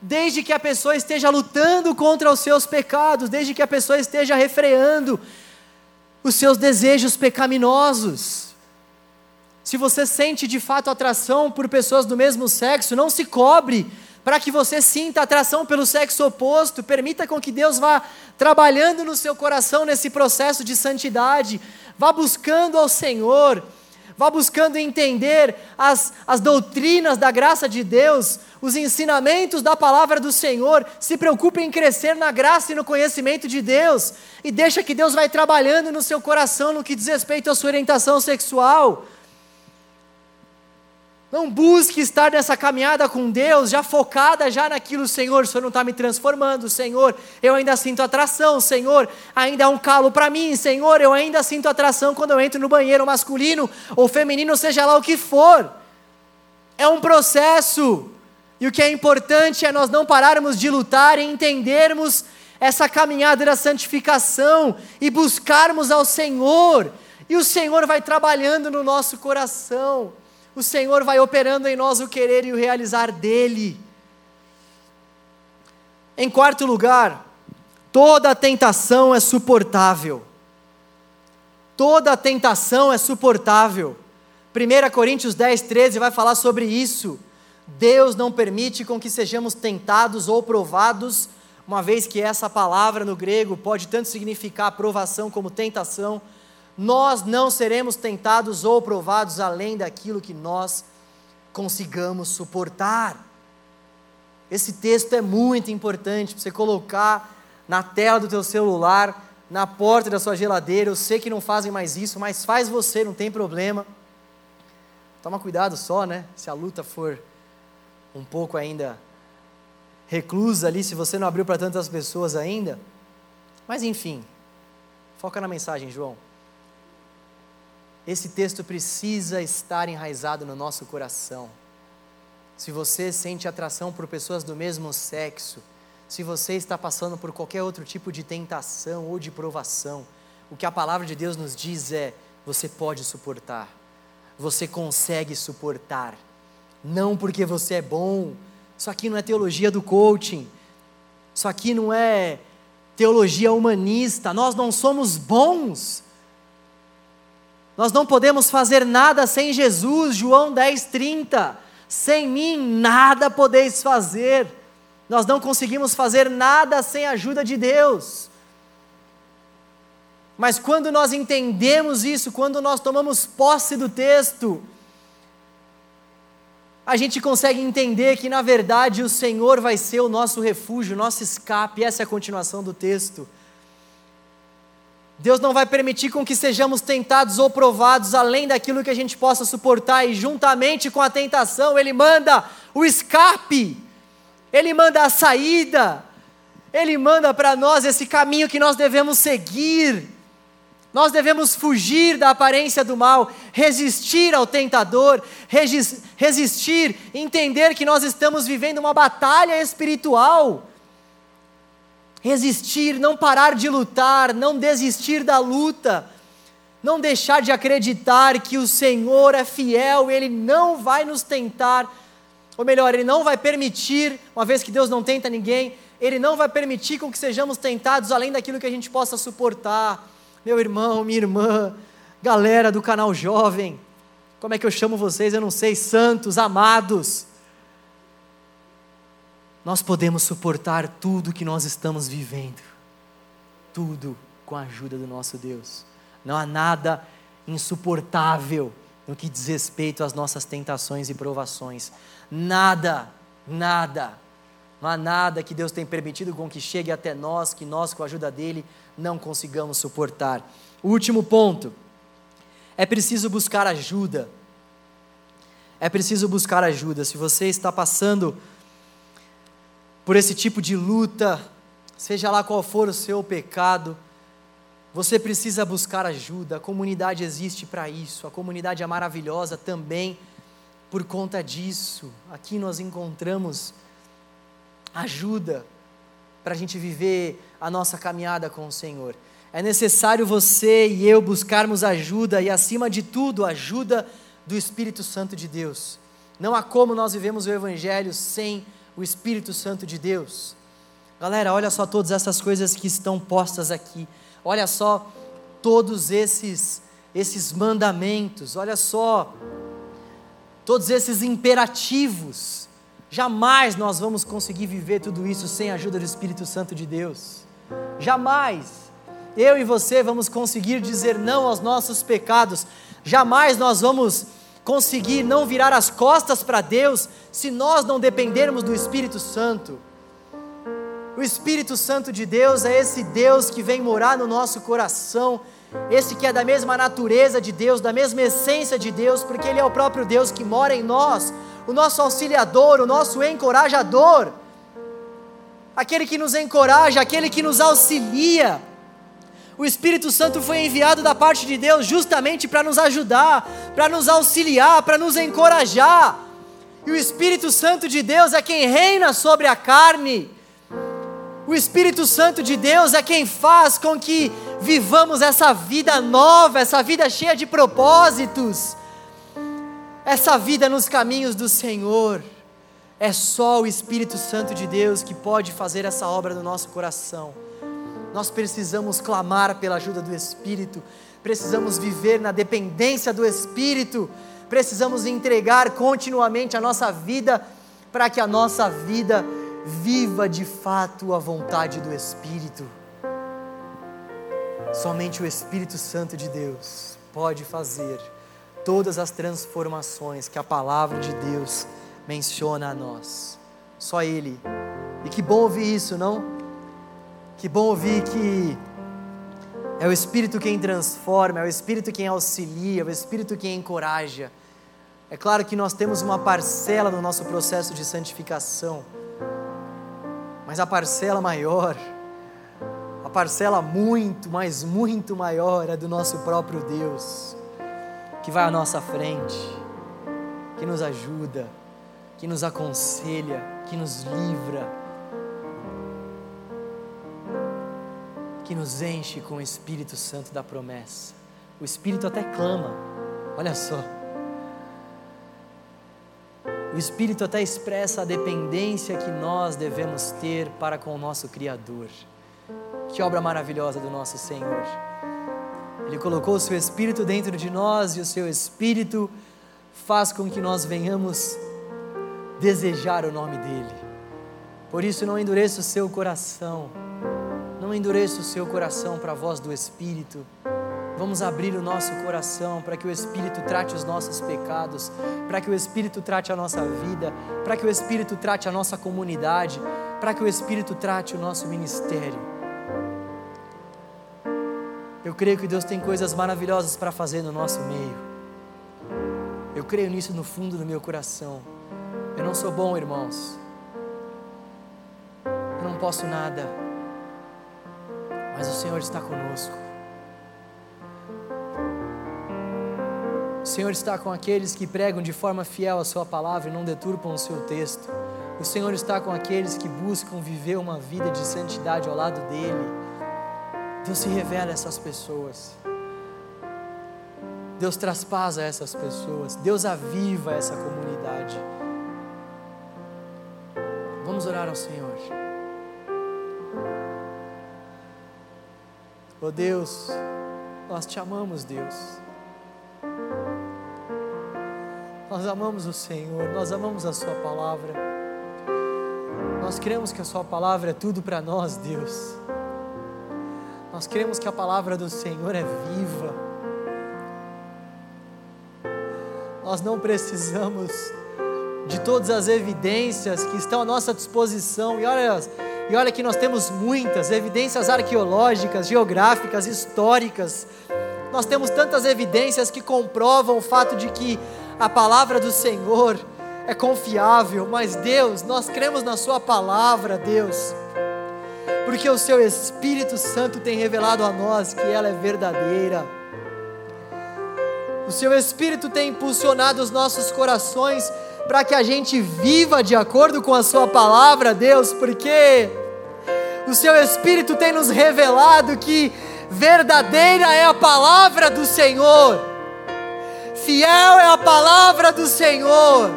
desde que a pessoa esteja lutando contra os seus pecados, desde que a pessoa esteja refreando os seus desejos pecaminosos. Se você sente de fato atração por pessoas do mesmo sexo, não se cobre para que você sinta atração pelo sexo oposto. Permita com que Deus vá trabalhando no seu coração nesse processo de santidade. Vá buscando ao Senhor, vá buscando entender as, as doutrinas da graça de Deus, os ensinamentos da palavra do Senhor. Se preocupe em crescer na graça e no conhecimento de Deus. E deixa que Deus vai trabalhando no seu coração no que diz respeito à sua orientação sexual. Não busque estar nessa caminhada com Deus, já focada já naquilo, Senhor, o Senhor não está me transformando, Senhor, eu ainda sinto atração, Senhor, ainda é um calo para mim, Senhor, eu ainda sinto atração quando eu entro no banheiro masculino ou feminino, seja lá o que for. É um processo, e o que é importante é nós não pararmos de lutar e entendermos essa caminhada da santificação e buscarmos ao Senhor, e o Senhor vai trabalhando no nosso coração o Senhor vai operando em nós o querer e o realizar dele. Em quarto lugar, toda tentação é suportável. Toda tentação é suportável. 1 Coríntios 10, 13 vai falar sobre isso. Deus não permite com que sejamos tentados ou provados, uma vez que essa palavra no grego pode tanto significar provação como tentação nós não seremos tentados ou provados além daquilo que nós consigamos suportar. Esse texto é muito importante para você colocar na tela do teu celular, na porta da sua geladeira. Eu sei que não fazem mais isso, mas faz você, não tem problema. Toma cuidado só, né? Se a luta for um pouco ainda reclusa ali, se você não abriu para tantas pessoas ainda. Mas enfim, foca na mensagem, João. Esse texto precisa estar enraizado no nosso coração. Se você sente atração por pessoas do mesmo sexo, se você está passando por qualquer outro tipo de tentação ou de provação, o que a palavra de Deus nos diz é: você pode suportar, você consegue suportar, não porque você é bom. Isso aqui não é teologia do coaching, isso aqui não é teologia humanista. Nós não somos bons, nós não podemos fazer nada sem Jesus, João 10:30. Sem mim nada podeis fazer. Nós não conseguimos fazer nada sem a ajuda de Deus. Mas quando nós entendemos isso, quando nós tomamos posse do texto, a gente consegue entender que na verdade o Senhor vai ser o nosso refúgio, o nosso escape. Essa é a continuação do texto. Deus não vai permitir com que sejamos tentados ou provados além daquilo que a gente possa suportar, e juntamente com a tentação, Ele manda o escape, Ele manda a saída, Ele manda para nós esse caminho que nós devemos seguir. Nós devemos fugir da aparência do mal, resistir ao tentador, resistir, entender que nós estamos vivendo uma batalha espiritual resistir, não parar de lutar, não desistir da luta, não deixar de acreditar que o Senhor é fiel, Ele não vai nos tentar, ou melhor, Ele não vai permitir, uma vez que Deus não tenta ninguém, Ele não vai permitir com que sejamos tentados além daquilo que a gente possa suportar. Meu irmão, minha irmã, galera do canal Jovem, como é que eu chamo vocês? Eu não sei, santos, amados nós podemos suportar tudo que nós estamos vivendo, tudo com a ajuda do nosso Deus. Não há nada insuportável no que diz respeito às nossas tentações e provações. Nada, nada. Não há nada que Deus tenha permitido com que chegue até nós, que nós, com a ajuda dele, não consigamos suportar. O último ponto. É preciso buscar ajuda. É preciso buscar ajuda. Se você está passando por esse tipo de luta, seja lá qual for o seu pecado, você precisa buscar ajuda. A comunidade existe para isso. A comunidade é maravilhosa também por conta disso. Aqui nós encontramos ajuda para a gente viver a nossa caminhada com o Senhor. É necessário você e eu buscarmos ajuda e, acima de tudo, ajuda do Espírito Santo de Deus. Não há como nós vivemos o Evangelho sem o Espírito Santo de Deus. Galera, olha só todas essas coisas que estão postas aqui. Olha só todos esses esses mandamentos. Olha só todos esses imperativos Jamais nós vamos conseguir viver tudo isso sem a ajuda do Espírito Santo de Deus. Jamais. Eu e você vamos conseguir dizer não aos nossos pecados. Jamais nós vamos conseguir não virar as costas para Deus se nós não dependermos do Espírito Santo. O Espírito Santo de Deus é esse Deus que vem morar no nosso coração, esse que é da mesma natureza de Deus, da mesma essência de Deus, porque Ele é o próprio Deus que mora em nós, o nosso auxiliador, o nosso encorajador, aquele que nos encoraja, aquele que nos auxilia. O Espírito Santo foi enviado da parte de Deus justamente para nos ajudar, para nos auxiliar, para nos encorajar. E o Espírito Santo de Deus é quem reina sobre a carne. O Espírito Santo de Deus é quem faz com que vivamos essa vida nova, essa vida cheia de propósitos, essa vida nos caminhos do Senhor. É só o Espírito Santo de Deus que pode fazer essa obra no nosso coração. Nós precisamos clamar pela ajuda do Espírito, precisamos viver na dependência do Espírito, precisamos entregar continuamente a nossa vida para que a nossa vida viva de fato a vontade do Espírito. Somente o Espírito Santo de Deus pode fazer todas as transformações que a palavra de Deus menciona a nós. Só Ele. E que bom ouvir isso, não? Que bom ouvir que é o Espírito quem transforma, é o Espírito quem auxilia, é o Espírito quem encoraja. É claro que nós temos uma parcela no nosso processo de santificação, mas a parcela maior, a parcela muito, mas muito maior é do nosso próprio Deus, que vai à nossa frente, que nos ajuda, que nos aconselha, que nos livra que nos enche com o Espírito Santo da promessa. O Espírito até clama, olha só. O Espírito até expressa a dependência que nós devemos ter para com o nosso Criador. Que obra maravilhosa do nosso Senhor. Ele colocou o seu Espírito dentro de nós e o seu Espírito faz com que nós venhamos desejar o nome dEle. Por isso, não endureça o seu coração não endureça o seu coração para a voz do Espírito. Vamos abrir o nosso coração para que o Espírito trate os nossos pecados, para que o Espírito trate a nossa vida, para que o Espírito trate a nossa comunidade, para que o Espírito trate o nosso ministério. Eu creio que Deus tem coisas maravilhosas para fazer no nosso meio. Eu creio nisso no fundo do meu coração. Eu não sou bom, irmãos. Eu não posso nada mas o Senhor está conosco. O Senhor está com aqueles que pregam de forma fiel a Sua palavra e não deturpam o seu texto. O Senhor está com aqueles que buscam viver uma vida de santidade ao lado dEle. Deus se revela a essas pessoas. Deus traspasa essas pessoas. Deus aviva essa comunidade. Vamos orar ao Senhor. Oh Deus, nós te amamos, Deus. Nós amamos o Senhor, nós amamos a Sua palavra. Nós cremos que a Sua palavra é tudo para nós, Deus. Nós cremos que a palavra do Senhor é viva. Nós não precisamos de todas as evidências que estão à nossa disposição. E olha, e olha que nós temos muitas evidências arqueológicas, geográficas, históricas. Nós temos tantas evidências que comprovam o fato de que a palavra do Senhor é confiável, mas Deus, nós cremos na Sua palavra, Deus, porque o Seu Espírito Santo tem revelado a nós que ela é verdadeira. O Seu Espírito tem impulsionado os nossos corações para que a gente viva de acordo com a Sua palavra, Deus, porque o Seu Espírito tem nos revelado que verdadeira é a palavra do Senhor, fiel é a palavra do Senhor.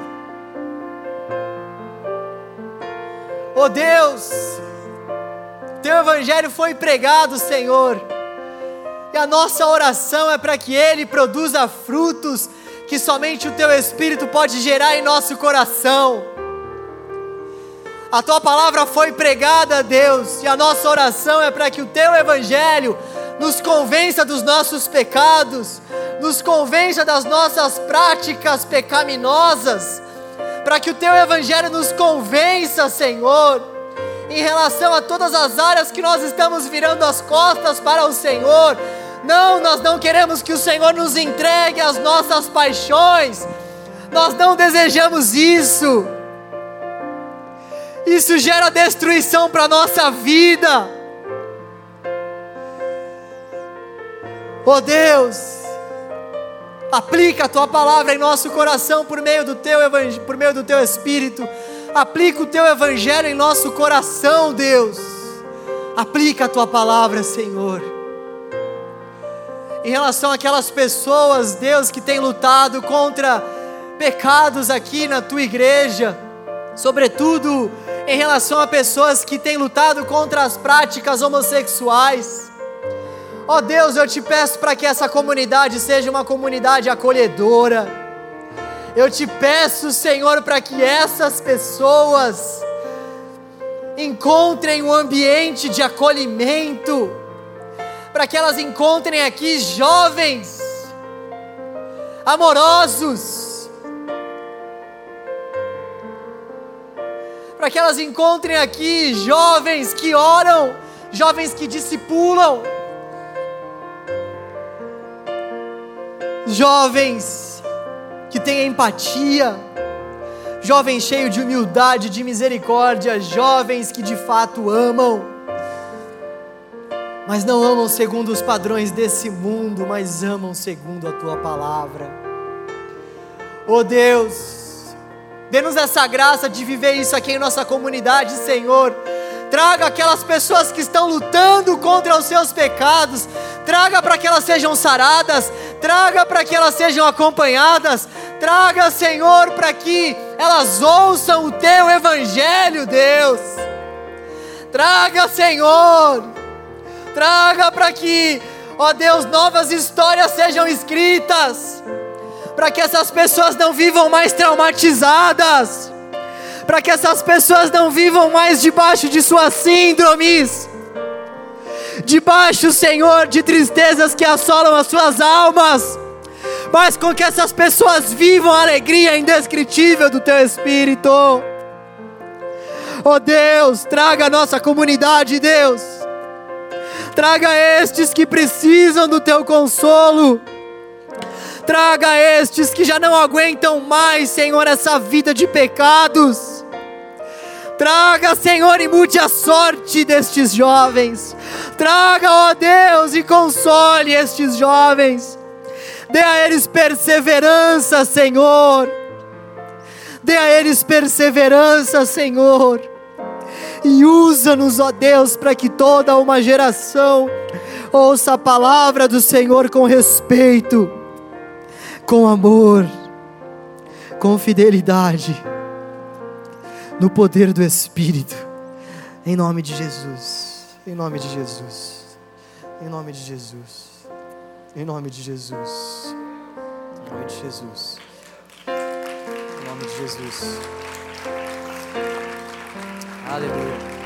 Oh Deus, Teu Evangelho foi pregado, Senhor, e a nossa oração é para que ele produza frutos que somente o Teu Espírito pode gerar em nosso coração. A tua palavra foi pregada, Deus, e a nossa oração é para que o teu evangelho nos convença dos nossos pecados, nos convença das nossas práticas pecaminosas, para que o teu evangelho nos convença, Senhor, em relação a todas as áreas que nós estamos virando as costas para o Senhor. Não, nós não queremos que o Senhor nos entregue as nossas paixões. Nós não desejamos isso. Isso gera destruição para a nossa vida. Oh Deus, aplica a tua palavra em nosso coração por meio do teu por meio do teu espírito. Aplica o teu evangelho em nosso coração, Deus. Aplica a tua palavra, Senhor. Em relação àquelas pessoas, Deus, que têm lutado contra pecados aqui na tua igreja, sobretudo em relação a pessoas que têm lutado contra as práticas homossexuais. Ó oh Deus, eu te peço para que essa comunidade seja uma comunidade acolhedora. Eu te peço, Senhor, para que essas pessoas encontrem um ambiente de acolhimento, para que elas encontrem aqui jovens amorosos, para que elas encontrem aqui jovens que oram, jovens que discipulam, jovens que têm empatia, jovens cheios de humildade, de misericórdia, jovens que de fato amam, mas não amam segundo os padrões desse mundo, mas amam segundo a tua palavra. Oh Deus, Dê-nos essa graça de viver isso aqui em nossa comunidade, Senhor. Traga aquelas pessoas que estão lutando contra os seus pecados, traga para que elas sejam saradas, traga para que elas sejam acompanhadas, traga, Senhor, para que elas ouçam o teu evangelho, Deus. Traga, Senhor, traga para que, ó Deus, novas histórias sejam escritas para que essas pessoas não vivam mais traumatizadas, para que essas pessoas não vivam mais debaixo de suas síndromes, debaixo, Senhor, de tristezas que assolam as suas almas, mas com que essas pessoas vivam a alegria indescritível do Teu Espírito. Oh Deus, traga a nossa comunidade, Deus. Traga estes que precisam do Teu consolo Traga estes que já não aguentam mais, Senhor, essa vida de pecados. Traga, Senhor, e mude a sorte destes jovens. Traga, ó Deus, e console estes jovens. Dê a eles perseverança, Senhor. Dê a eles perseverança, Senhor. E usa-nos, ó Deus, para que toda uma geração ouça a palavra do Senhor com respeito com amor, com fidelidade, no poder do Espírito, em nome de Jesus, em nome de Jesus, em nome de Jesus, em nome de Jesus, em nome de Jesus, em nome de Jesus, Hallelujah.